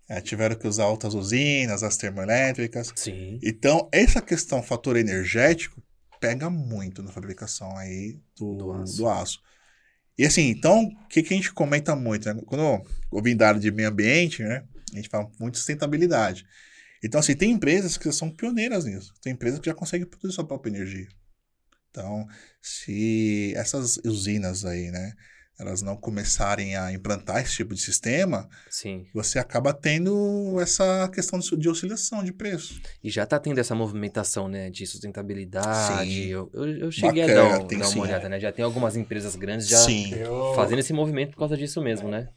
é, tiveram que usar outras usinas, as termoelétricas. Sim. Então, essa questão, fator energético, pega muito na fabricação aí do, Do do, aço. aço. E assim, então, o que, que a gente comenta muito? Né? Quando eu vim da área de meio ambiente, né? A gente fala muito de sustentabilidade. Então, assim, tem empresas que são pioneiras nisso. Tem empresas que já conseguem produzir sua própria energia. Então, se essas usinas aí, né? Elas não começarem a implantar esse tipo de sistema, Sim. você acaba tendo essa questão de de oscilação de preço. E já tá tendo essa movimentação, né, de sustentabilidade. Sim. Eu, eu, eu cheguei Bacana, a dar, um- tem dar sim. uma olhada, né? Já tem algumas empresas grandes já Sim. Fazendo esse movimento por causa disso mesmo, né?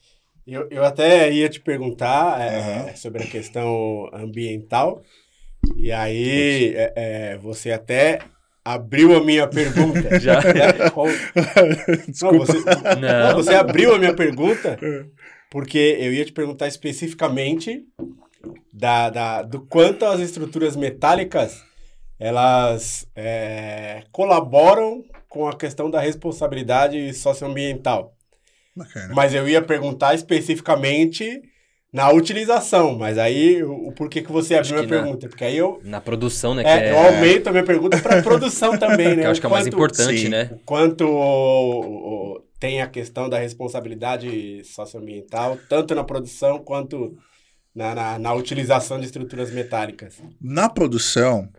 Eu, eu até ia te perguntar é, Aham. sobre a questão ambiental. E aí, é, é, você até abriu a minha pergunta. Já. Qual- Não, você, não, Não. você abriu a minha pergunta porque eu ia te perguntar especificamente da, da- do quanto as estruturas metálicas elas é, colaboram com a questão da responsabilidade socioambiental. Bacana. Mas eu ia perguntar especificamente na utilização, mas aí o, o porquê que você abriu a minha que na- pergunta? Porque aí eu, Na produção, né? é, que é, eu aumento a minha pergunta para produção também, né? que eu acho que é o mais importante, sim. né? quanto o- o- tem a questão da responsabilidade socioambiental, tanto na produção quanto na, na, na utilização de estruturas metálicas. Na produção,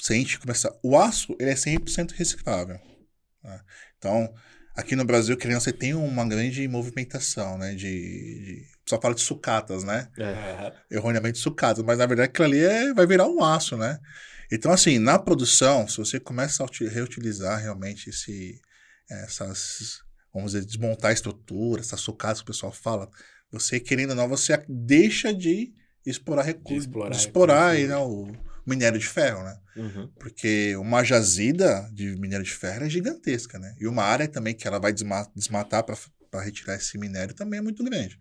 se a gente começar. O aço, ele é 100% reciclável. né? Então, aqui no Brasil, criança você tem uma grande movimentação, né? De. de só fala de sucatas, né? É. Erroneamente sucatas, mas na verdade aquilo ali é, vai virar um aço, né? Então, assim, na produção, se você começa a uti- reutilizar realmente esse, essas, vamos dizer, desmontar a estrutura, essas sucatas que o pessoal fala, você, querendo ou não, você deixa de explorar recursos, de explorar explorar, aí, recursos. né, o minério de ferro, né? Uhum. Porque uma jazida de minério de ferro é gigantesca, né? E uma área também que ela vai desma- desmatar para retirar esse minério também é muito grande.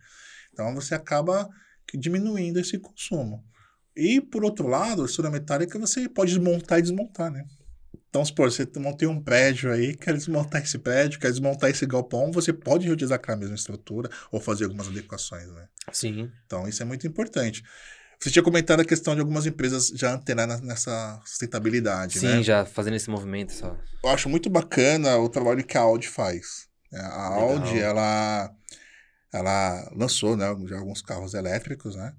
Então você acaba diminuindo esse consumo. E por outro lado, a estrutura metálica você pode desmontar e desmontar, né? Então, supor, você montei um prédio aí, quer desmontar esse prédio, quer desmontar esse galpão, você pode reutilizar aquela mesma estrutura ou fazer algumas adequações, né? Sim. Então, isso é muito importante. Você tinha comentado a questão de algumas empresas já antenadas nessa sustentabilidade, Sim, né? já fazendo esse movimento só. Eu acho muito bacana o trabalho que a Audi faz. É, A Legal. Audi, ela, ela lançou né, já alguns carros elétricos, né?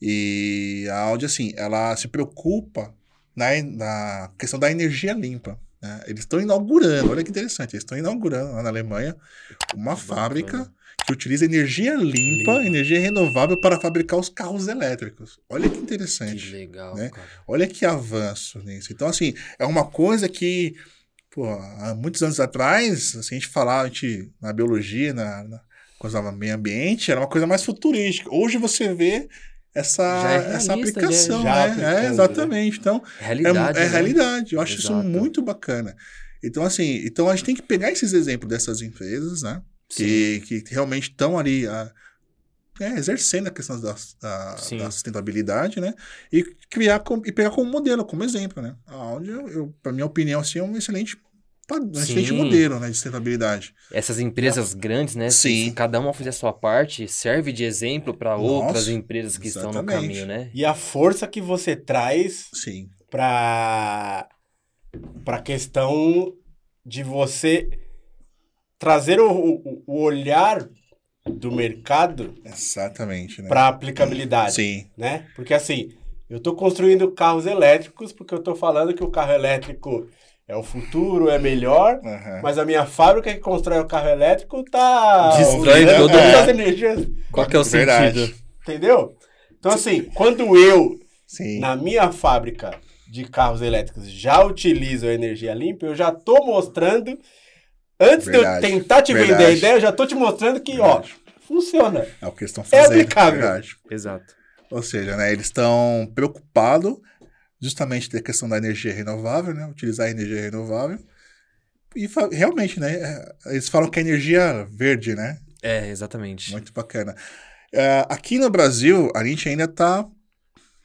E a Audi, assim, ela se preocupa na, na questão da energia limpa. Né, eles estão inaugurando, olha que interessante, eles estão inaugurando lá na Alemanha uma fábrica que utiliza energia limpa, Limpa. energia renovável para fabricar os carros elétricos. Olha que Que interessante. legal, né? cara. Olha que avanço nisso. Então, assim, é uma coisa que, pô, há muitos anos atrás, assim, a gente falava, a gente, na biologia, na, na coisa do meio ambiente, era uma coisa mais futurística. Hoje você vê essa, é essa realista, aplicação, já é- já né? aplicando, É, né? exatamente. Então, é, Realidade. é né? realidade. Eu acho isso Exato. muito bacana. Então, assim, então a gente tem que pegar esses exemplos dessas empresas, né? Sim. Que, que realmente estão ali a- é, exercendo a questão da, da- sustentabilidade, né? E criar com- e pegar como modelo, como exemplo, né? Onde eu, eu para minha opinião, assim, é um excelente, excelente Sim. modelo, né, de sustentabilidade. Essas empresas grandes, né? Sim. Se cada uma fizer a sua parte, serve de exemplo para outras empresas que estão no exatamente. caminho, né? E a força que você traz para para questão de você trazer o, o, o olhar do mercado Exatamente, né? para aplicabilidade, Sim. né? Porque assim, eu estou construindo carros elétricos porque eu estou falando que o carro elétrico é o futuro, é melhor, Aham. mas a minha fábrica que constrói o carro elétrico tá Destrói todas as energias, Qual que é o Verdade. sentido? entendeu? Então assim, quando eu Sim. na minha fábrica de carros elétricos já utilizo a energia limpa, eu já tô mostrando, antes Verdade, de eu tentar te vender a verdade. ideia, eu já tô te mostrando que, Verdade. ó, funciona. É o que eles estão fazendo. aplicável. Verdade. Exato. Ou seja, né, eles estão preocupados justamente da questão da energia renovável, né? Utilizar a energia renovável. E realmente, né? é, Eles falam que é energia verde, né? É, exatamente. Muito bacana. É, aqui no Brasil, a gente ainda tá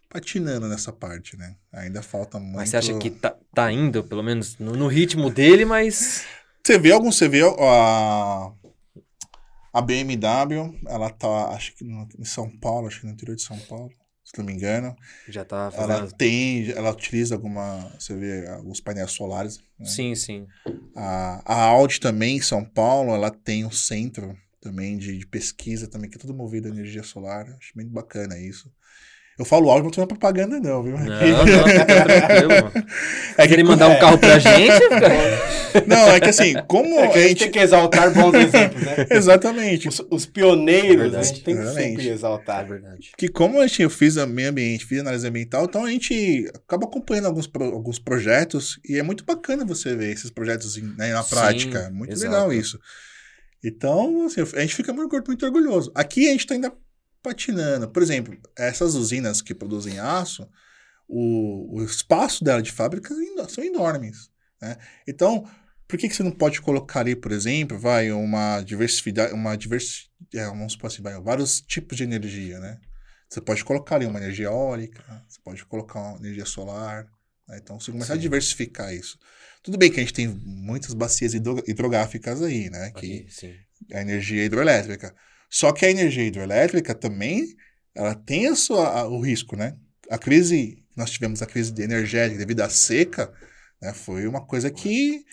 patinando nessa parte, né? Ainda falta muito. Mas você acha que tá, tá indo, pelo menos, no, no ritmo dele, mas. Você vê algum, você vê a, a BMW, ela tá, acho que no- em São Paulo, acho que no interior de São Paulo, se não me engano. Já tá Ela fazendo. tem, ela utiliza alguma, você vê alguns painéis solares. né? Sim, sim. A, a Audi também, em São Paulo, ela tem um centro também de, de pesquisa também, que é tudo movido a energia solar. Acho bem bacana isso. Eu falo mas não é propaganda não, viu? Não, não, tranquilo. É que, Querem mandar um é. carro pra gente? fica- não, é que assim, como É que a a gente gente... tem que exaltar bons exemplos, né? Exatamente. Os, os pioneiros, Verdade, a gente tem que sempre É exaltar. verdade. que como a gente, eu fiz a meio ambiente, fiz análise ambiental, então a gente acaba acompanhando alguns, pro- alguns projetos e é muito bacana você ver esses projetos em- né, na Sim, prática. É Muito exato. legal isso. Então, assim, a gente fica muito, muito orgulhoso. Aqui a gente está ainda patinando. Por exemplo, essas usinas que produzem aço, o, o espaço dela de fábrica é são enormes. Né? Então, por que, que você não pode colocar ali, por exemplo, vai uma diversidade, uma divers, é, vamos supor assim, vai, vários tipos de energia, né? Você pode colocar ali uma energia eólica, você pode colocar uma energia solar. né? Então, você começar a Sim. diversificar isso. Tudo bem que a gente tem muitas bacias hidro- hidrográficas aí, né? Que Aqui, sim. a energia hidroelétrica. Só que a energia hidroelétrica também, ela tem a sua, a- o risco, né? A crise, nós tivemos a crise de energética devido à seca, né? Foi uma coisa que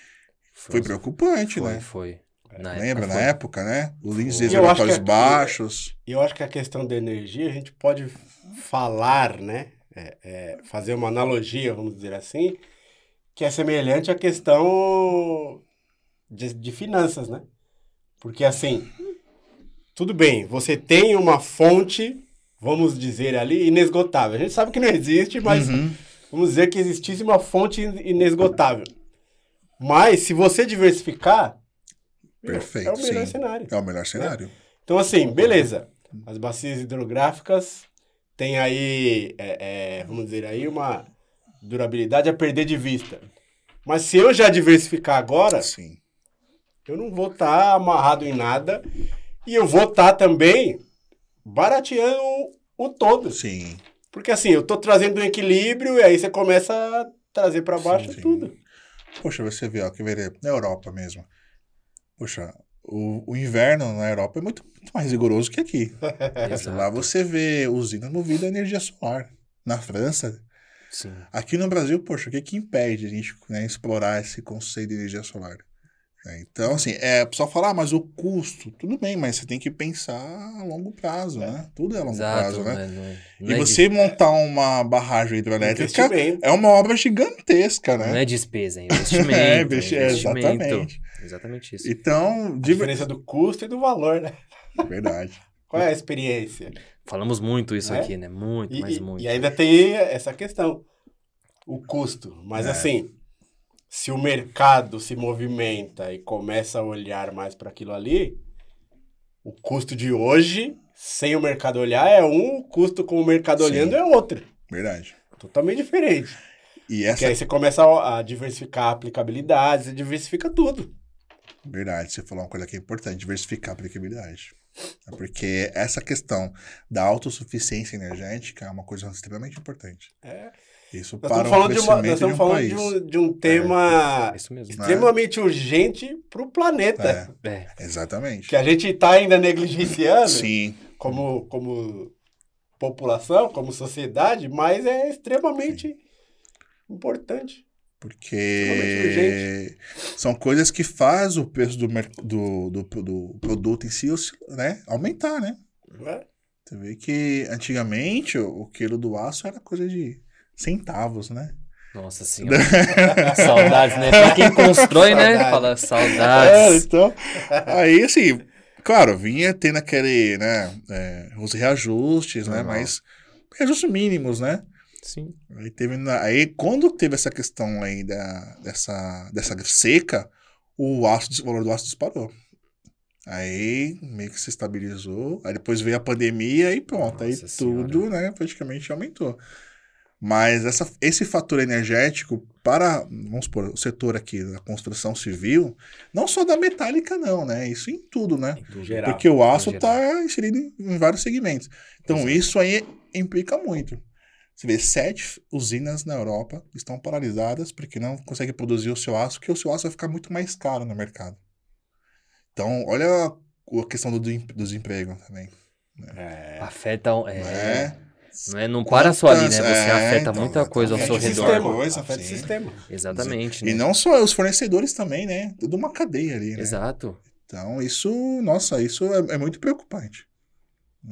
foi preocupante, Foi, né? foi. Na Lembra, época na foi. época, né? Os índices E aqui- baixos. E eu acho que a questão da energia, a gente pode falar, né? É, é, fazer uma analogia, vamos dizer assim, que é semelhante à questão de, de finanças, né? Porque assim, tudo bem, você tem uma fonte, vamos dizer ali, inesgotável. A gente sabe que não existe, mas Uhum. vamos dizer que existisse uma fonte inesgotável. Mas se você diversificar, Perfeito, é o melhor sim. cenário. É o melhor cenário. Então, assim, beleza. As bacias hidrográficas têm aí, é, é, vamos dizer aí, uma durabilidade a perder de vista. Mas se eu já diversificar agora, Sim. eu não vou estar amarrado em nada e eu vou estar também barateando o, todo. Sim. Porque assim, eu tô trazendo um equilíbrio e aí você começa a trazer para baixo Sim, sim. tudo. Poxa, você vê, ó, que ver na Europa mesmo. Poxa, o, o inverno na Europa é muito, muito mais rigoroso que aqui. Lá você vê usinas movidas a energia solar. Na França, Sim. aqui no Brasil, poxa, o que que impede a gente né, explorar esse conceito de energia solar? É, Então, assim, é, o pessoal fala, ah, mas o custo, tudo bem, mas você tem que pensar a longo prazo, né? Tudo é a longo Exato, prazo, né? né? Não é- E não é você montar uma barragem hidrelétrica é uma obra gigantesca, Não né? é despesa, é investimento. É, é investi- investimento. exatamente. Exatamente isso. Então, A diferença do custo e do valor, né? verdade. Qual é a experiência? Falamos muito isso É? aqui, né? Muito, E, mas muito. e ainda tem essa questão, o custo. Mas É. assim, se o mercado se movimenta e começa a olhar mais para aquilo ali, o custo de hoje, sem o mercado olhar, é um, o custo com o mercado Sim. olhando é outro. Verdade. Totalmente diferente. E Porque essa aí você começa a, a diversificar a aplicabilidade, você diversifica tudo. Verdade, você falou uma coisa que é importante, diversificar a aplicabilidade. É Porque essa questão da autossuficiência energética é uma coisa extremamente importante. É. Isso Nós para estamos o falando, de, uma, nós estamos de um falando país. de, um, de um tema É isso mesmo. Extremamente urgente para o planeta. É, É. exatamente. Que a gente está ainda negligenciando Sim, como, como população, como sociedade, mas é extremamente importante. porque são coisas que faz o preço do, do, do, do produto em si né, aumentar, né? né? Você vê que antigamente o, o quilo do aço era coisa de centavos, né? Nossa senhora. saudades, né? Pra quem constrói, né? Saudades. Fala É, saudades. então, aí assim, claro, vinha tendo aquele, né, é, os reajustes, né, Normal. mas reajustes mínimos, né? Sim. Aí teve, aí quando teve essa questão aí da, dessa, dessa seca, o aço, o valor do aço disparou. Aí meio que se estabilizou, aí depois veio a pandemia e pronto, aí Nossa Senhora. tudo, né, praticamente aumentou. Mas essa, esse fator energético para, vamos supor, o setor aqui da construção civil, não só da metálica não, né, isso em tudo, né? No geral. Porque o aço está inserido em, em vários segmentos. Então, Exato. isso aí implica muito. Você vê, sete usinas na Europa estão paralisadas porque não conseguem produzir o seu aço, porque o seu aço vai ficar muito mais caro no mercado. Então, olha a, a questão do, do em- dos empregos também. É. Afeta. É, É. Não, é, não para só ali, né? Você É, afeta então, muita coisa ao seu o redor. sistema, Coisa, afeta o sim. sistema. Exatamente. E né? não só os fornecedores também, né? Tudo uma cadeia ali, né? Exato. Então, isso, nossa, isso é, é muito preocupante.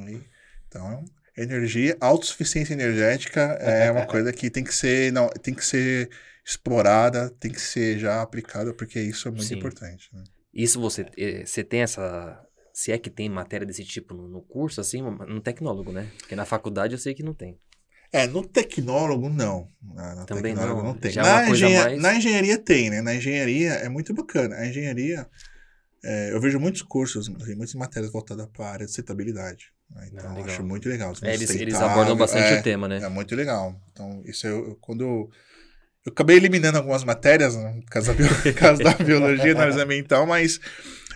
E, Então, energia, autossuficiência energética é uma coisa que tem que ser, não, tem que ser explorada, tem que ser já aplicada, porque isso é muito Sim. importante. né? Isso você, eh, você tem essa. Se é que tem matéria desse tipo no, no curso, assim, no tecnólogo, né? Porque na faculdade eu sei que não tem. É, no tecnólogo não. Na, na Também tecnólogo não. não, tem. É na, engenha- mais- na engenharia tem, né? Na engenharia é muito bacana. A engenharia, é, eu vejo muitos cursos, muitas matérias voltadas para a área de sustentabilidade. né? Então, Ah, acho muito legal. É, eles, eles abordam bastante é, o tema, né? É muito legal. Então, isso eu, eu- quando eu, eu acabei eliminando algumas matérias, né, por causa da, por causa da biologia análise ambiental, mas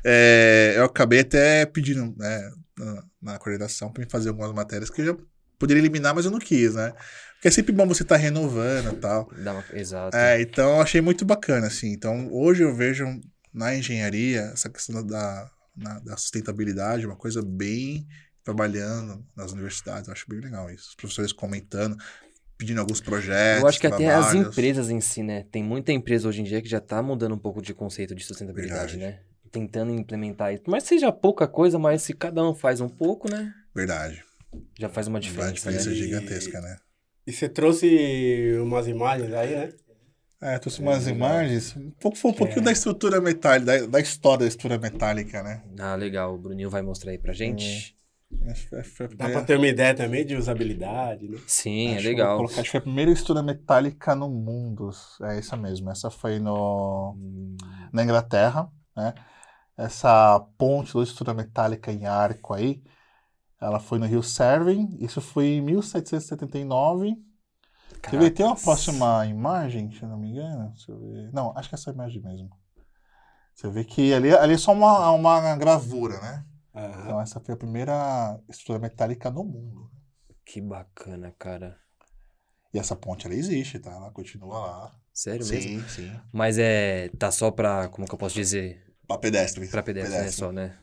é, eu acabei até pedindo né, na, na coordenação para me fazer algumas matérias que eu já poderia eliminar, mas eu não quis, né? Porque é sempre bom você estar renovando e tal. Uma- Exato. É, então eu achei muito bacana, assim. Então, hoje eu vejo na engenharia essa questão da, na- da sustentabilidade, uma coisa bem trabalhando nas universidades. Eu acho bem legal isso. Os professores comentando, pedindo alguns projetos. Eu acho que até as empresas em si, né? Tem muita empresa hoje em dia que já tá mudando um pouco de conceito de sustentabilidade, Verdade. né? Tentando implementar isso. Mas seja pouca coisa, mas se cada um faz um pouco, né? Verdade. Já faz uma Uma diferença, diferença né? E- gigantesca, né? E você trouxe umas imagens aí, né? É, trouxe umas legal. imagens. Um pouco, foi um Que pouquinho é- da estrutura metálica, da, da história da estrutura metálica, né? Ah, legal. O Bruninho vai mostrar aí pra gente. Acho que foi- foi a Dá pra ter uma ideia também de usabilidade, né? Sim, é acho vou legal. colocar, acho que foi a primeira estrutura metálica no mundo. É essa mesmo. Essa foi no, Hum, na Inglaterra, né? Essa ponte da estrutura metálica em arco aí, ela foi no Rio Severn, isso foi em 1779. Você vê, tem uma caracas. próxima imagem, se eu não me engano? Deixa eu ver. Não, acho que é essa imagem mesmo. Você vê que ali, ali é só uma, uma gravura, né? Aham. Então essa foi a primeira estrutura metálica no mundo. Que bacana, cara. E essa ponte, ela existe, tá? Ela continua lá. Sério mesmo? Sim, sim. Mas é. Tá só pra. Como que eu posso dizer? Pra pedestre. Pra pedestre, né? Só, né?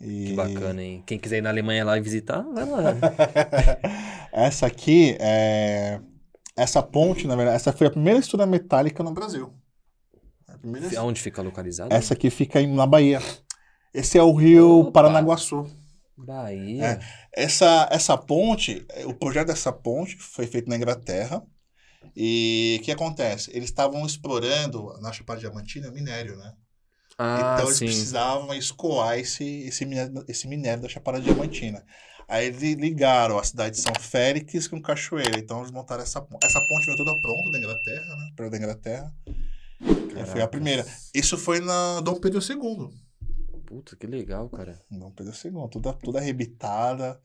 E Que bacana, hein? Quem quiser ir na Alemanha lá e visitar, vai lá. essa aqui é. Essa ponte, na verdade, essa foi a primeira estrutura metálica no Brasil. A primeira Onde fica localizado? Essa aqui fica na Bahia. Esse é o rio Opa. Paranaguaçu. Bahia. Essa, essa ponte, o projeto dessa ponte foi feito na Inglaterra. E o que acontece? Eles estavam explorando na Chapada Diamantina minério, né? Ah, então eles sim. precisavam escoar esse, esse, minério, esse minério da Chapada Diamantina. Aí eles ligaram a cidade de São Félix com Cachoeira. Então eles montaram essa ponte. Essa ponte veio toda pronta da Inglaterra, né? Perto da Inglaterra. E foi a primeira. Isso foi na Dom Pedro II. Puta, que legal, cara. Dom Pedro II, toda, toda arrebitada.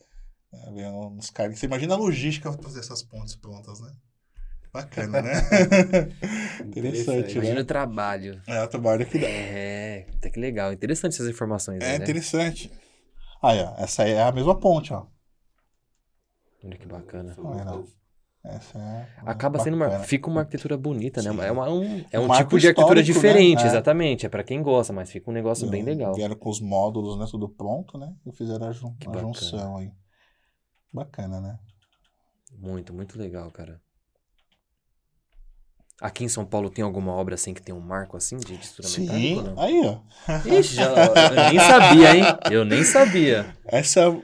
Né? Vendo uns caras. Você imagina a logística pra fazer essas pontes prontas, né? Bacana, né? Interessante, Imagina né? o trabalho. É o trabalho que dá. É, até que legal. Interessante essas informações. É aí, né? interessante. Aí, ó. Essa aí é a mesma ponte, ó. Olha que bacana. Olha lá. Essa é. Acaba sendo uma. bacana. Fica uma arquitetura bonita, né? Sim. É, uma, um, é Um um marco tipo de arquitetura né? diferente, É. exatamente. É pra quem gosta, mas fica um negócio bem legal. Vieram com os módulos, né? Tudo pronto, né? E fizeram a, jun- a bacana. junção aí. Bacana, né? Muito, muito legal, cara. Aqui em São Paulo tem alguma obra assim que tem um marco assim de de estrutura Sim. metálica ou não? Aí, ó. Ixi, já, eu nem sabia, hein? Eu nem sabia. Essa.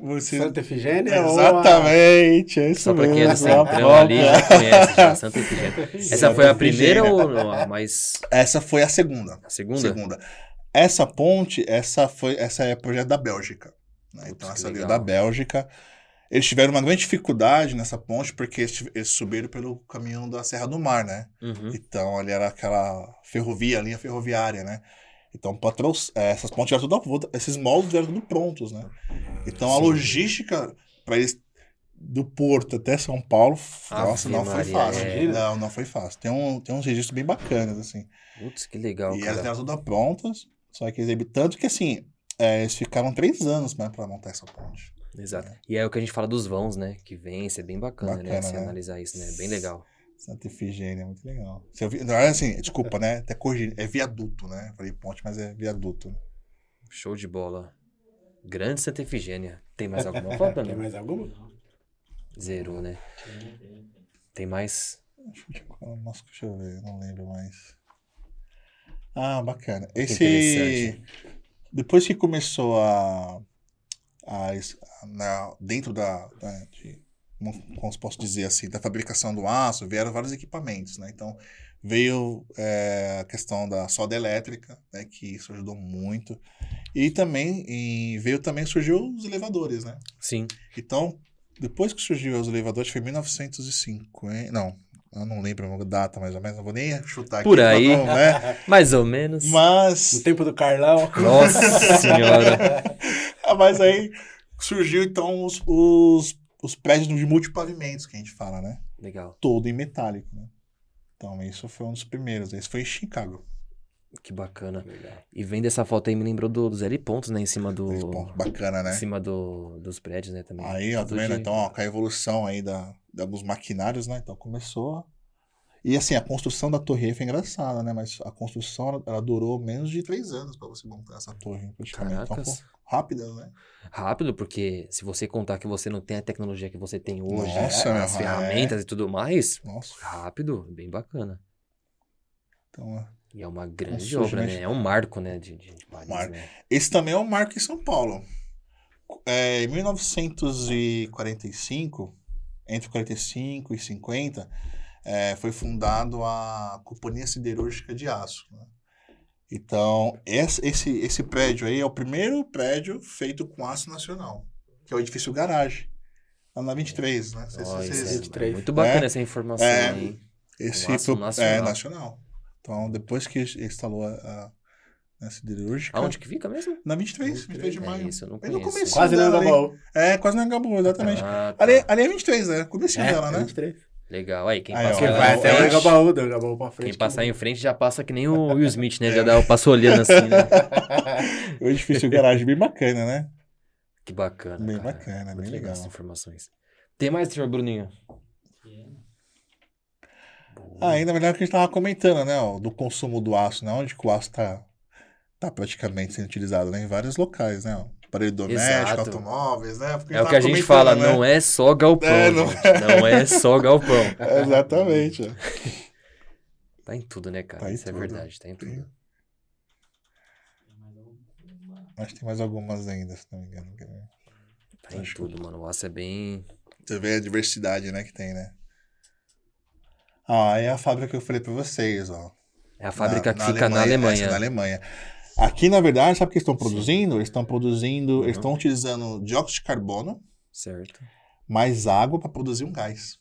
Você... Santa Efigênia a- Exatamente, é isso Só pra quem é do a Centrão ali já conhece já, Santa Efigênia. Essa Santa foi a primeira Efigênia. ou não? a mais... Essa foi a segunda. A segunda? Segunda. Essa ponte, essa foi, essa é projeto da Bélgica. né? Putz, Então essa veio da Bélgica. Eles tiveram uma grande dificuldade nessa ponte porque eles, eles subiram pelo caminho da Serra do Mar, né? Uhum. Então ali era aquela ferrovia, linha ferroviária, né? Então trous- eh, essas pontes eram tudo esses moldes eram tudo prontos, né? Então a Sim. logística para eles do Porto até São Paulo, nossa, não foi Maria, fácil. é. Não, não foi fácil. Tem, um, tem uns registros bem bacanas, assim. Putz, que legal, E elas cara. eram todas prontas, só que eles tanto que assim, é, eles ficaram três anos né, para montar essa ponte. Exato. E é o que a gente fala dos vãos, né? Que vem, isso é bem bacana, né? Bacana, Se né? analisar isso, né? Bem legal. Santa Efigênia, muito legal. Você não, é assim, desculpa, né? Até corrigir, é viaduto, né? Falei ponte, mas é viaduto. né? Show de bola. Grande Santa Efigênia. Tem mais alguma foto, Tem não? mais alguma? Zerou, né? Tem mais. Nossa, deixa eu ver, não lembro mais. Ah, bacana. Esse. Depois que começou a. na, dentro da. da de, como posso dizer assim, da fabricação do aço, vieram vários equipamentos, né? Então, veio é, a questão da solda elétrica, né? Que isso ajudou muito. E também e veio também surgiu os elevadores, né? Sim. Então, depois que surgiu os elevadores, foi em 1950. Não, eu não lembro a data mais ou menos, não vou nem chutar aqui. Por aí. não, né? Mais ou menos. No Mas, tempo do Carlão. Nossa senhora. mas aí surgiu então os, os, os prédios de multipavimentos que a gente fala, né? Legal. Todo em metálico, né? Então, isso foi um dos primeiros. Esse foi em Chicago. Que bacana. E vendo essa foto aí, me lembrou do- dos L pontos, né? Em cima do. Esse ponto bacana, né? Em cima do, dos prédios, né? Também. Aí, ó, tá Tudo vendo? de- Então, ó, com a evolução aí da, da- dos maquinários, né? Então começou. E assim, a construção da torre Eiffel é engraçada, né? Mas a construção, ela, ela durou menos de três anos para você montar essa torre, praticamente. Então, Caracas. rápida, né? Rápido, porque se você contar que você não tem a tecnologia que você tem hoje, né, Nossa, meu, as é. ferramentas e tudo mais, Nossa. rápido, bem bacana. Então, é. E é uma grande surge, obra, né? É um marco, né? De, de, de Paris, Marco. né? Esse também é um marco em São Paulo. É, em 1945, entre 45 e 50, é, foi fundado a Companhia Siderúrgica de Aço. né? Então, esse, esse, esse prédio aí é o primeiro prédio feito com aço nacional, que é o edifício garagem, lá na 23, né? Vocês- isso é 23. muito bacana É. essa informação É. aí. Esse Um aço foi, nacional. É, nacional. Então, depois que instalou a, a, a siderúrgica... Aonde que fica mesmo? Na 23, 23 de É maio. isso, eu não no conheço. começo Quase não dela ali. acabou. É, quase não acabou, exatamente. Ah, tá. Ali, ali é 23, né? Comecinho É, dela, né? 23. Legal. Aí, quem Aí, ó, passar, É, vai é, até é. o Engabaú, do Engabaú pra frente. quem passar em frente já passa que nem o Will Smith, né? Já dá o passo olhando assim, né? O edifício garagem bem bacana, né? Que bacana. Bem cara. bacana, Muito bem legal legal. essas informações. Tem mais, senhor Bruninho? Ah, ainda melhor que a gente tava comentando, né? ó, do consumo do aço, né? Onde que o aço tá, tá praticamente sendo utilizado, né? Em vários locais, né? Aparelho doméstico, Exato. automóveis, né? Porque É o que a gente fala, né? não é só galpão, É, não-. Não é só galpão. É, exatamente. Tá em tudo, né, cara? Tá Isso é tudo. verdade, tá em tudo. Tem. Acho que tem mais algumas ainda, se não me engano. Tá em tudo, mano. O aço é bem. Você vê a diversidade, né, que tem, né? Ah, é a fábrica que eu falei pra vocês, ó. É a fábrica Na- que fica na Alemanha. essa é na Alemanha. Aqui, na verdade, sabe o que eles estão produzindo? Eles estão produzindo, eles Uhum. estão utilizando dióxido de carbono Certo. mais água para produzir um gás.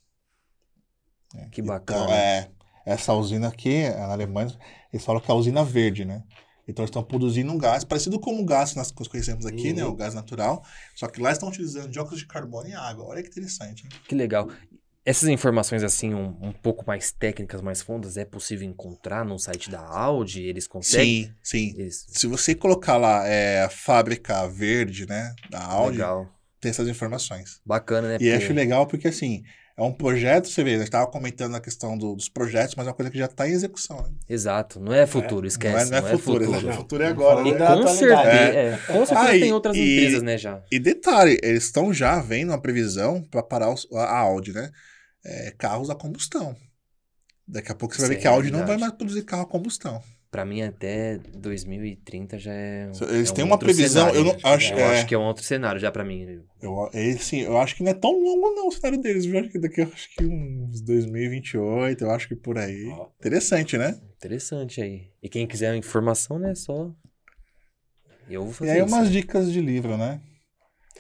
Que Então, bacana. é, essa usina aqui, é na Alemanha, eles falam que é a usina verde, né? Então eles estão produzindo um gás, parecido com o gás que nós conhecemos aqui, Uhum. né? O gás natural. Só que lá estão utilizando dióxido de carbono e água. Olha que interessante, hein? Que legal. Essas informações, assim, um, um pouco mais técnicas, mais fundas, é possível encontrar no site da Audi? Eles conseguem? Sim, sim. Eles... Se você colocar lá é, a fábrica verde, né? Da Audi, Legal. tem essas informações. Bacana, né? E Porque- acho legal porque, assim, é um projeto, você vê, a gente estava comentando a questão do- dos projetos, mas é uma coisa que já está em execução, né? Exato. Não é futuro, esquece. não é, não é futuro, futuro. né? Não. futuro é Não, agora, E né? com certeza, é, com certeza Ah, e- tem outras e- empresas, né, já. E detalhe, eles estão já vendo uma previsão para parar os- a Audi, né? É, carros a combustão. Daqui a pouco você vai Isso ver é que a Audi não vai mais produzir carro a combustão. Pra mim, até 2030 já é. Eles é um têm uma outro previsão, cenário, eu não né? acho- Eu é. acho que é um outro cenário já pra mim. Eu, esse, eu acho que não é tão longo não o cenário deles, viu? Acho que daqui acho que uns 2028, eu acho que por aí. Ó. Interessante, né? Interessante aí. E quem quiser informação, né, só. Eu vou E fazer aí isso. umas dicas de livro, né?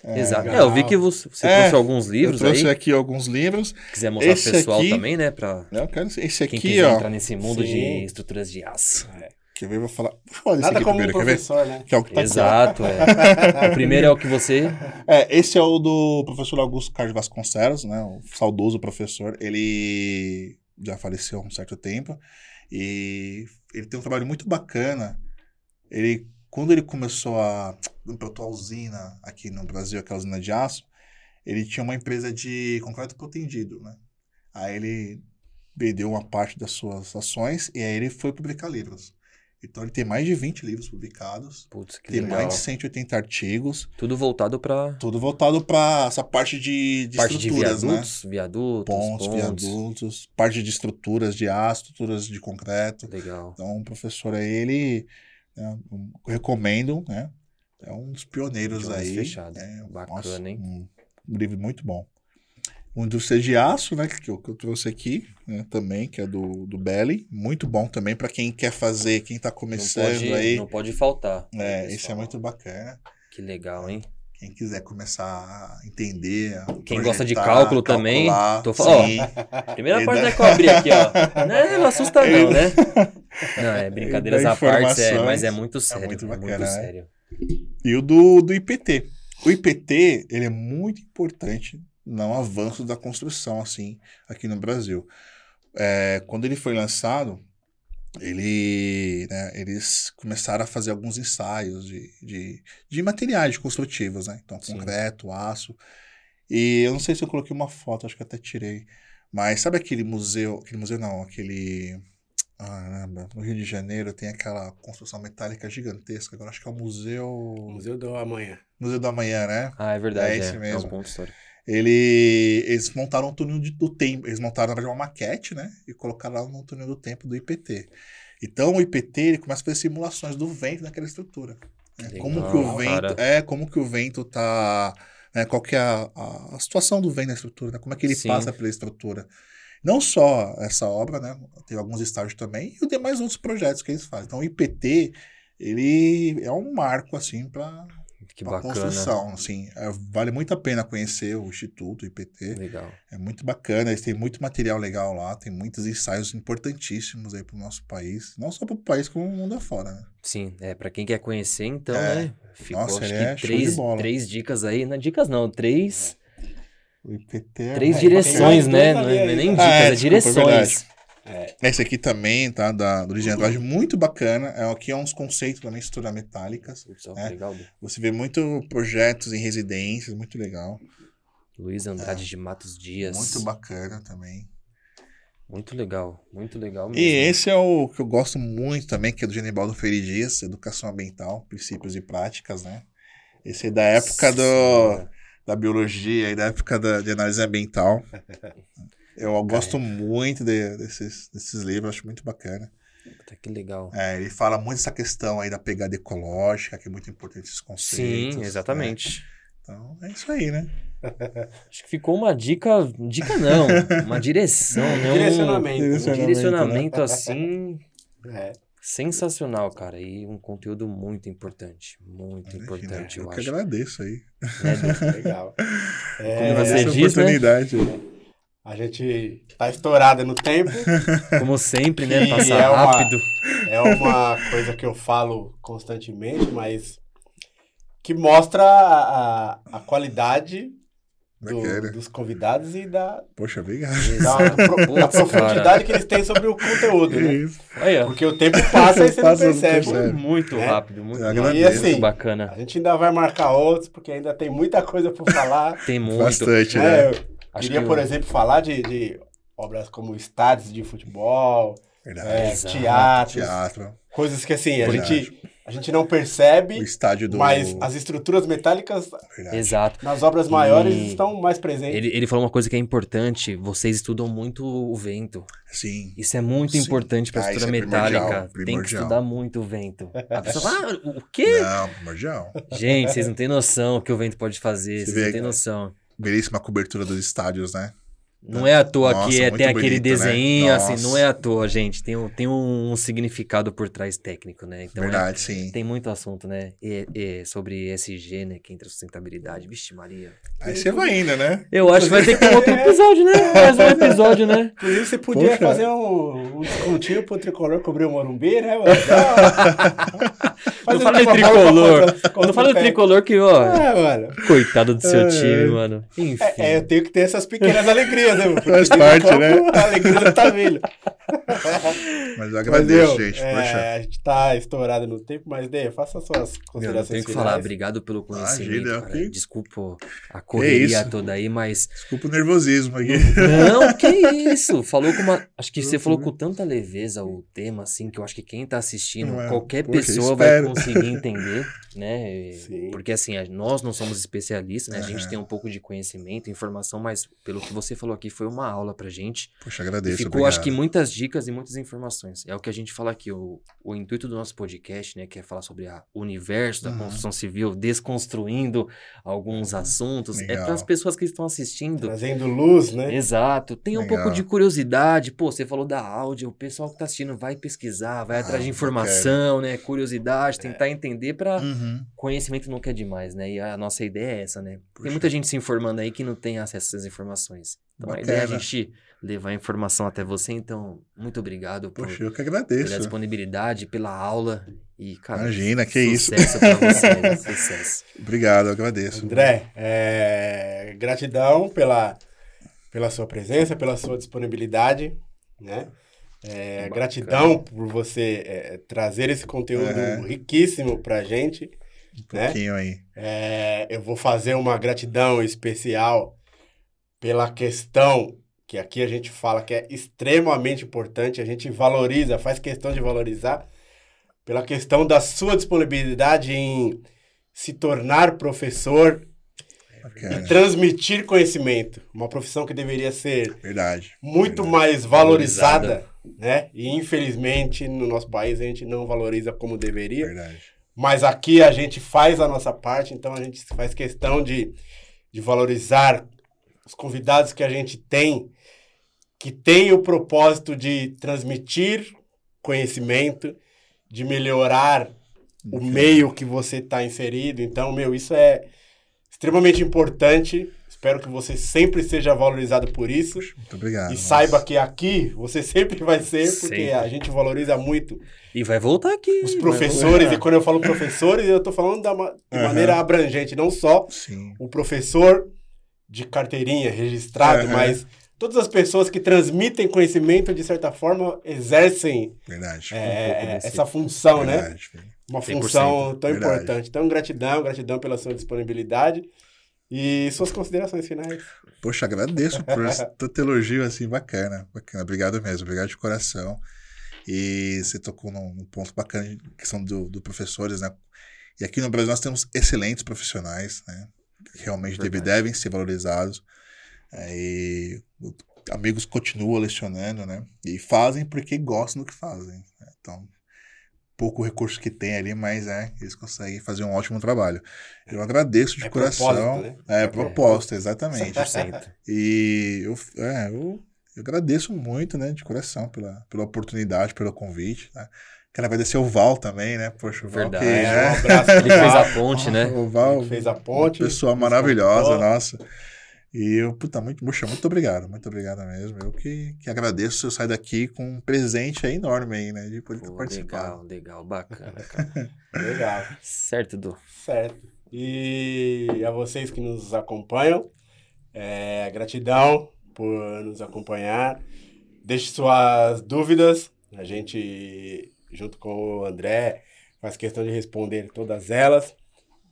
É, Exato. É, eu vi que você, você É, trouxe alguns Eu livros trouxe aí. aqui alguns livros. Quiser mostrar Esse pessoal aqui- também, né? Pra? Eu quero esse quem aqui, quiser ó. entrar nesse mundo Sim. de estruturas de aço. Quer ver? Eu vou falar. Olha esse Nada aqui como um primeiro, quer ver? professor, né? Que é o que tá. Exato, é. o primeiro é o que você. É, esse é o do professor Augusto Carlos Vasconcelos, né? O saudoso professor. Ele já faleceu há um certo tempo. E ele tem um trabalho muito bacana. Ele, quando ele começou a implantar a usina aqui no Brasil, aquela usina de aço, ele tinha uma empresa de concreto protendido, né? Aí ele vendeu uma parte das suas ações e aí ele foi publicar livros. Então ele tem mais de 20 livros publicados, Putz, que tem legal. mais de 180 artigos, Tudo voltado pra tudo voltado para essa parte de, de parte de estruturas, né? viadutos, viadutos, Pontos, pontes. viadutos, parte de estruturas de aço, estruturas de concreto. Legal. Então, o professor aí, ele, né, um- recomendo, né? É um dos pioneiros olhos aí. fechados. É, Bacana, hein? Um, um livro muito bom. O Indústria de Aço, né, que eu, que eu trouxe aqui, né, também, que é do, do Belly. Muito bom também para quem quer fazer, quem tá Não começando pode, aí. não pode faltar. É, pessoal. esse é muito bacana. Que legal, hein? Quem quiser começar a entender. a Quem gosta de cálculo também, calcular, tô fa- ó. Primeira Ele parte da que eu abri aqui, ó. Não, não assusta não, né? Não, é brincadeiras à parte, é, mas é muito sério. É muito muito, bacana, né? sério. E o do, do IPT. O IPT, ele é muito importante no avanço da construção, assim, aqui no Brasil. É, quando ele foi lançado, ele, né, eles começaram a fazer alguns ensaios de, de, de materiais construtivos, né? Então, Sim. concreto, aço. E eu não sei se eu coloquei uma foto, acho que até tirei. Mas sabe aquele museu, aquele museu não, aquele... Caramba, no Rio de Janeiro tem aquela construção metálica gigantesca. Agora acho que é o Museu... Museu do Amanhã. Museu da Manhã, né? Ah, é verdade. É É, esse é, mesmo. um ponto histórico. Ele, eles montaram um túnel de- do tempo. Eles montaram, na verdade, uma maquete, né? E colocaram lá no túnel do tempo do IPT. Então, o IPT ele começa a fazer simulações do vento naquela estrutura. né? Legal, como que o vento cara. é, como que o vento tá, né? Qual que é a, a- a situação do vento na estrutura, né? Como é que ele Sim. passa pela estrutura. Não só essa obra, né? Teve alguns estágios também e tem mais outros projetos que eles fazem. Então, o IPT ele é um marco assim para Que a bacana. construção, assim, É, vale muito a pena conhecer o Instituto IPT, Legal. é muito bacana, eles têm muito material legal lá, tem muitos ensaios importantíssimos aí pro nosso país, não só pro país, como o mundo afora, né? Sim, é pra quem quer conhecer, então, É. né? Ficou Nossa, acho é que de três, três dicas aí. Não, dicas não, três, O IPT é três é direções, bacana. né? Não é, não é nem dicas, Ah, é, é, desculpa, é direções. É. Esse aqui também, tá, da, do Origem Andrade, muito bacana, é, aqui é uns conceitos também, estruturas metálicas, Putz, ó, É. Legal. você vê muito projetos em residências, muito legal, Luiz Andrade de Matos Dias. É. muito bacana também. Muito legal, muito legal mesmo. E esse é o que eu gosto muito também, que é do Genibaldo Freire Dias, Educação Ambiental, Princípios e Práticas, né? Esse é da época do, Senhora. Da biologia e da época da, de análise ambiental. Eu gosto muito de- desses, desses livros, acho muito bacana. Puta, que legal. É, ele fala muito essa questão aí da pegada ecológica, que é muito importante esses conceitos. Sim, né? exatamente. Então, é isso aí, né? Acho que ficou uma dica, dica não, uma direção, né? Um- Direcionamento. Um Direcionamento, direcionamento assim É. sensacional, cara, e um conteúdo muito importante, muito Imagina, importante, eu eu que acho. agradeço aí. né, Du? Legal. Como É, você essa diz, né? oportunidade. a gente tá estourado no tempo. Como sempre, né? Que Passa é uma- rápido. É uma coisa que eu falo constantemente, mas que mostra a, a qualidade do- Bacana. dos convidados e da, Poxa, obrigado. da, profundidade cara. que eles têm sobre o conteúdo, né? Isso. Porque o tempo passa e você não Passa, não percebe. percebe. Foi muito É. rápido, muito Eu rápido. E assim, bacana. A gente ainda vai marcar outros, porque ainda tem muita coisa por falar. Tem muito. Bastante, né? né? Eu Acho queria, que por o- exemplo, falar de, de obras como estádios de futebol, é, teatros, Teatro, coisas que assim, a Verdade. gente, a gente não percebe, o estádio do. mas as estruturas metálicas Verdade. Exato. nas obras maiores E- estão mais presentes. Ele, ele falou uma coisa que é importante. Vocês estudam muito o vento. Sim. Isso é muito Sim. importante para a Ah, estrutura isso é primordial, metálica. Tem que primordial. estudar muito o vento. A pessoa fala, ah, o quê? Não, primordial. Gente, vocês não têm noção o que o vento pode fazer. Você Vocês vê, não têm noção. Belíssima cobertura dos estádios, né? Não é à toa Nossa, que é, tem aquele né? desenho, assim, Nossa. não é à toa, gente. Tem um, tem um significado por trás técnico, né? Então é- Verdade, sim. tem muito assunto, né? E, e sobre ESG, né? Que entra sustentabilidade. Vixe, Maria. Aí você vai indo, né? Eu acho que vai ter que ter outro episódio, né? Mais um episódio, né? Inclusive, você podia Poxa. fazer um, um descontinho pro tricolor cobrir o Morumbi, né? mano? Não pra tricolor. contra- contra Não fala o do pé. tricolor que, ó, É, mano. coitado do seu É. time, mano. Enfim. É, é, eu tenho que ter essas pequenas alegrias, né? Faz no parte, né? A alegria não tá vindo. Mas eu agradeço, gente. é, Poxa. a gente tá estourado no tempo, mas, Dê, faça as suas Meu, eu considerações tenho que finais. falar, obrigado pelo conhecimento, que- Desculpa a correria isso. toda aí, mas. Desculpa o nervosismo aqui. Não, que isso? Falou com uma. Acho que você falou com tanta leveza o tema, assim, que eu acho que quem tá assistindo, é? qualquer Poxa, pessoa vai espero. conseguir entender, né? Sim. Porque assim, nós não somos especialistas, né? A gente Aham. tem um pouco de conhecimento, informação, mas pelo que você falou aqui, foi uma aula pra gente. Poxa, agradeço. ficou, obrigado. acho que, muitas dicas e muitas informações. É o que a gente fala aqui. O, o intuito do nosso podcast, né? Que é falar sobre a- o universo da Uhum. construção civil, desconstruindo alguns assuntos. É Legal. para as pessoas que estão assistindo. Trazendo luz, né? Exato. Tem um Legal. pouco de curiosidade. Pô, você falou da áudio. O pessoal que tá assistindo vai pesquisar, vai Ah, atrás de informação, né? Curiosidade, tentar entender para Uhum. Conhecimento nunca é demais, né? E a nossa ideia é essa, né? Puxa. Tem muita gente se informando aí que não tem acesso a essas informações. Então a ideia é a Bacana. gente levar a informação até você. Então, muito obrigado por, Poxa, eu que pela agradeço. disponibilidade, pela aula. E, cara, Imagina, que isso. sucesso pra você, né? sucesso. Obrigado, eu agradeço. André, é, gratidão pela, pela sua presença, pela sua disponibilidade, né? É, gratidão por você é, trazer esse conteúdo É. riquíssimo pra gente. Um né? pouquinho aí. É, eu vou fazer uma gratidão especial pela questão que aqui a gente fala que é extremamente importante, a gente valoriza, faz questão de valorizar, pela questão da sua disponibilidade em se tornar professor e transmitir conhecimento. Uma profissão que deveria ser Verdade. muito Verdade. mais valorizada, né? E infelizmente no nosso país a gente não valoriza como deveria. Verdade. Mas aqui a gente faz a nossa parte, então a gente faz questão de, de valorizar os convidados que a gente tem, que tem o propósito de transmitir conhecimento, de melhorar o meio que você está inserido. Então, meu, isso é extremamente importante. Espero que você sempre seja valorizado por isso. Muito obrigado. E nossa. saiba que aqui você sempre vai ser, porque Sempre. a gente valoriza muito E vai voltar aqui. os vai professores, voltar. e quando eu falo professores, eu estou falando da ma- de Aham. maneira abrangente, não só Sim. o professor de carteirinha registrado, Aham. mas todas as pessoas que transmitem conhecimento, de certa forma, exercem Verdade. é, pouco desse- essa função, né? Verdade. Uma 100%, função tão verdade. importante. Então, gratidão, gratidão pela sua disponibilidade. E suas considerações finais. Poxa, agradeço por tanto elogio assim, bacana. Bacana. Obrigado mesmo, obrigado de coração. E você tocou num, num ponto bacana, em questão do, do professores, né? E aqui no Brasil nós temos excelentes profissionais, né? Que realmente deve- devem ser valorizados. E amigos continuam lecionando, né? E fazem porque gostam do que fazem. né? Então, pouco recurso que tem ali, mas é, eles conseguem fazer um ótimo trabalho. Eu agradeço de É coração. né? É, É proposta, exatamente. 100%. E eu, é, eu, eu agradeço muito, né, de coração pela, pela oportunidade, pelo convite. Né? Quero agradecer o Val também, né? Poxa, o Val Verdade. que, né? um abraço. Ele fez a ponte, né? O Val, Fez a ponte. pessoa maravilhosa, nossa. E eu, puta, muito, puxa, muito obrigado, muito obrigado mesmo. Eu que, que agradeço eu sair daqui com um presente aí enorme aí, né? De poder Pô, participar. legal, legal, bacana, cara. Legal. certo, Du. Certo. E a vocês que nos acompanham, é, gratidão por nos acompanhar. Deixe suas dúvidas. A gente, junto com o André, faz questão de responder todas elas.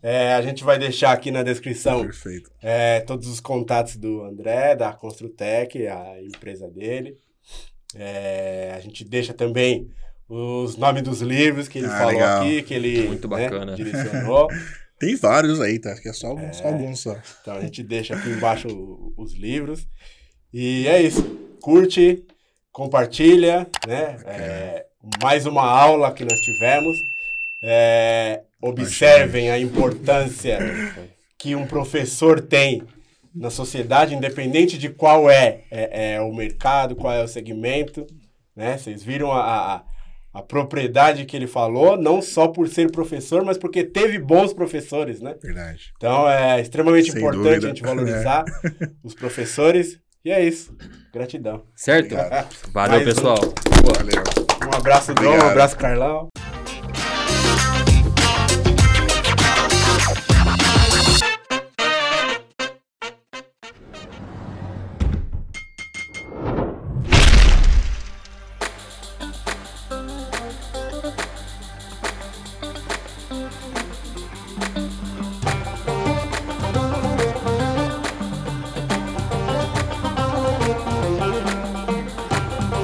É, a gente vai deixar aqui na descrição Perfeito. é, todos os contatos do André, da Construtec, a empresa dele. É, a gente deixa também os nomes dos livros que ele Ah, falou legal. aqui, que ele Muito né, bacana. direcionou. Tem vários aí, tá? Que é só, alguns- só alguns só. Então a gente deixa aqui embaixo os livros. E é isso. Curte, compartilha, né? É, mais uma aula que nós tivemos. É, observem a importância que um professor tem na sociedade, independente de qual é, é, é o mercado, qual é o segmento. Né? Vocês viram a, a, a propriedade que ele falou, não só por ser professor, mas porque teve bons professores, né? Verdade. Então é extremamente Sem importante dúvida. a gente valorizar os professores. E é isso. Gratidão. Certo? Obrigado. Valeu, Mais um. pessoal. Valeu. Um abraço, Dom. Um abraço, Carlão.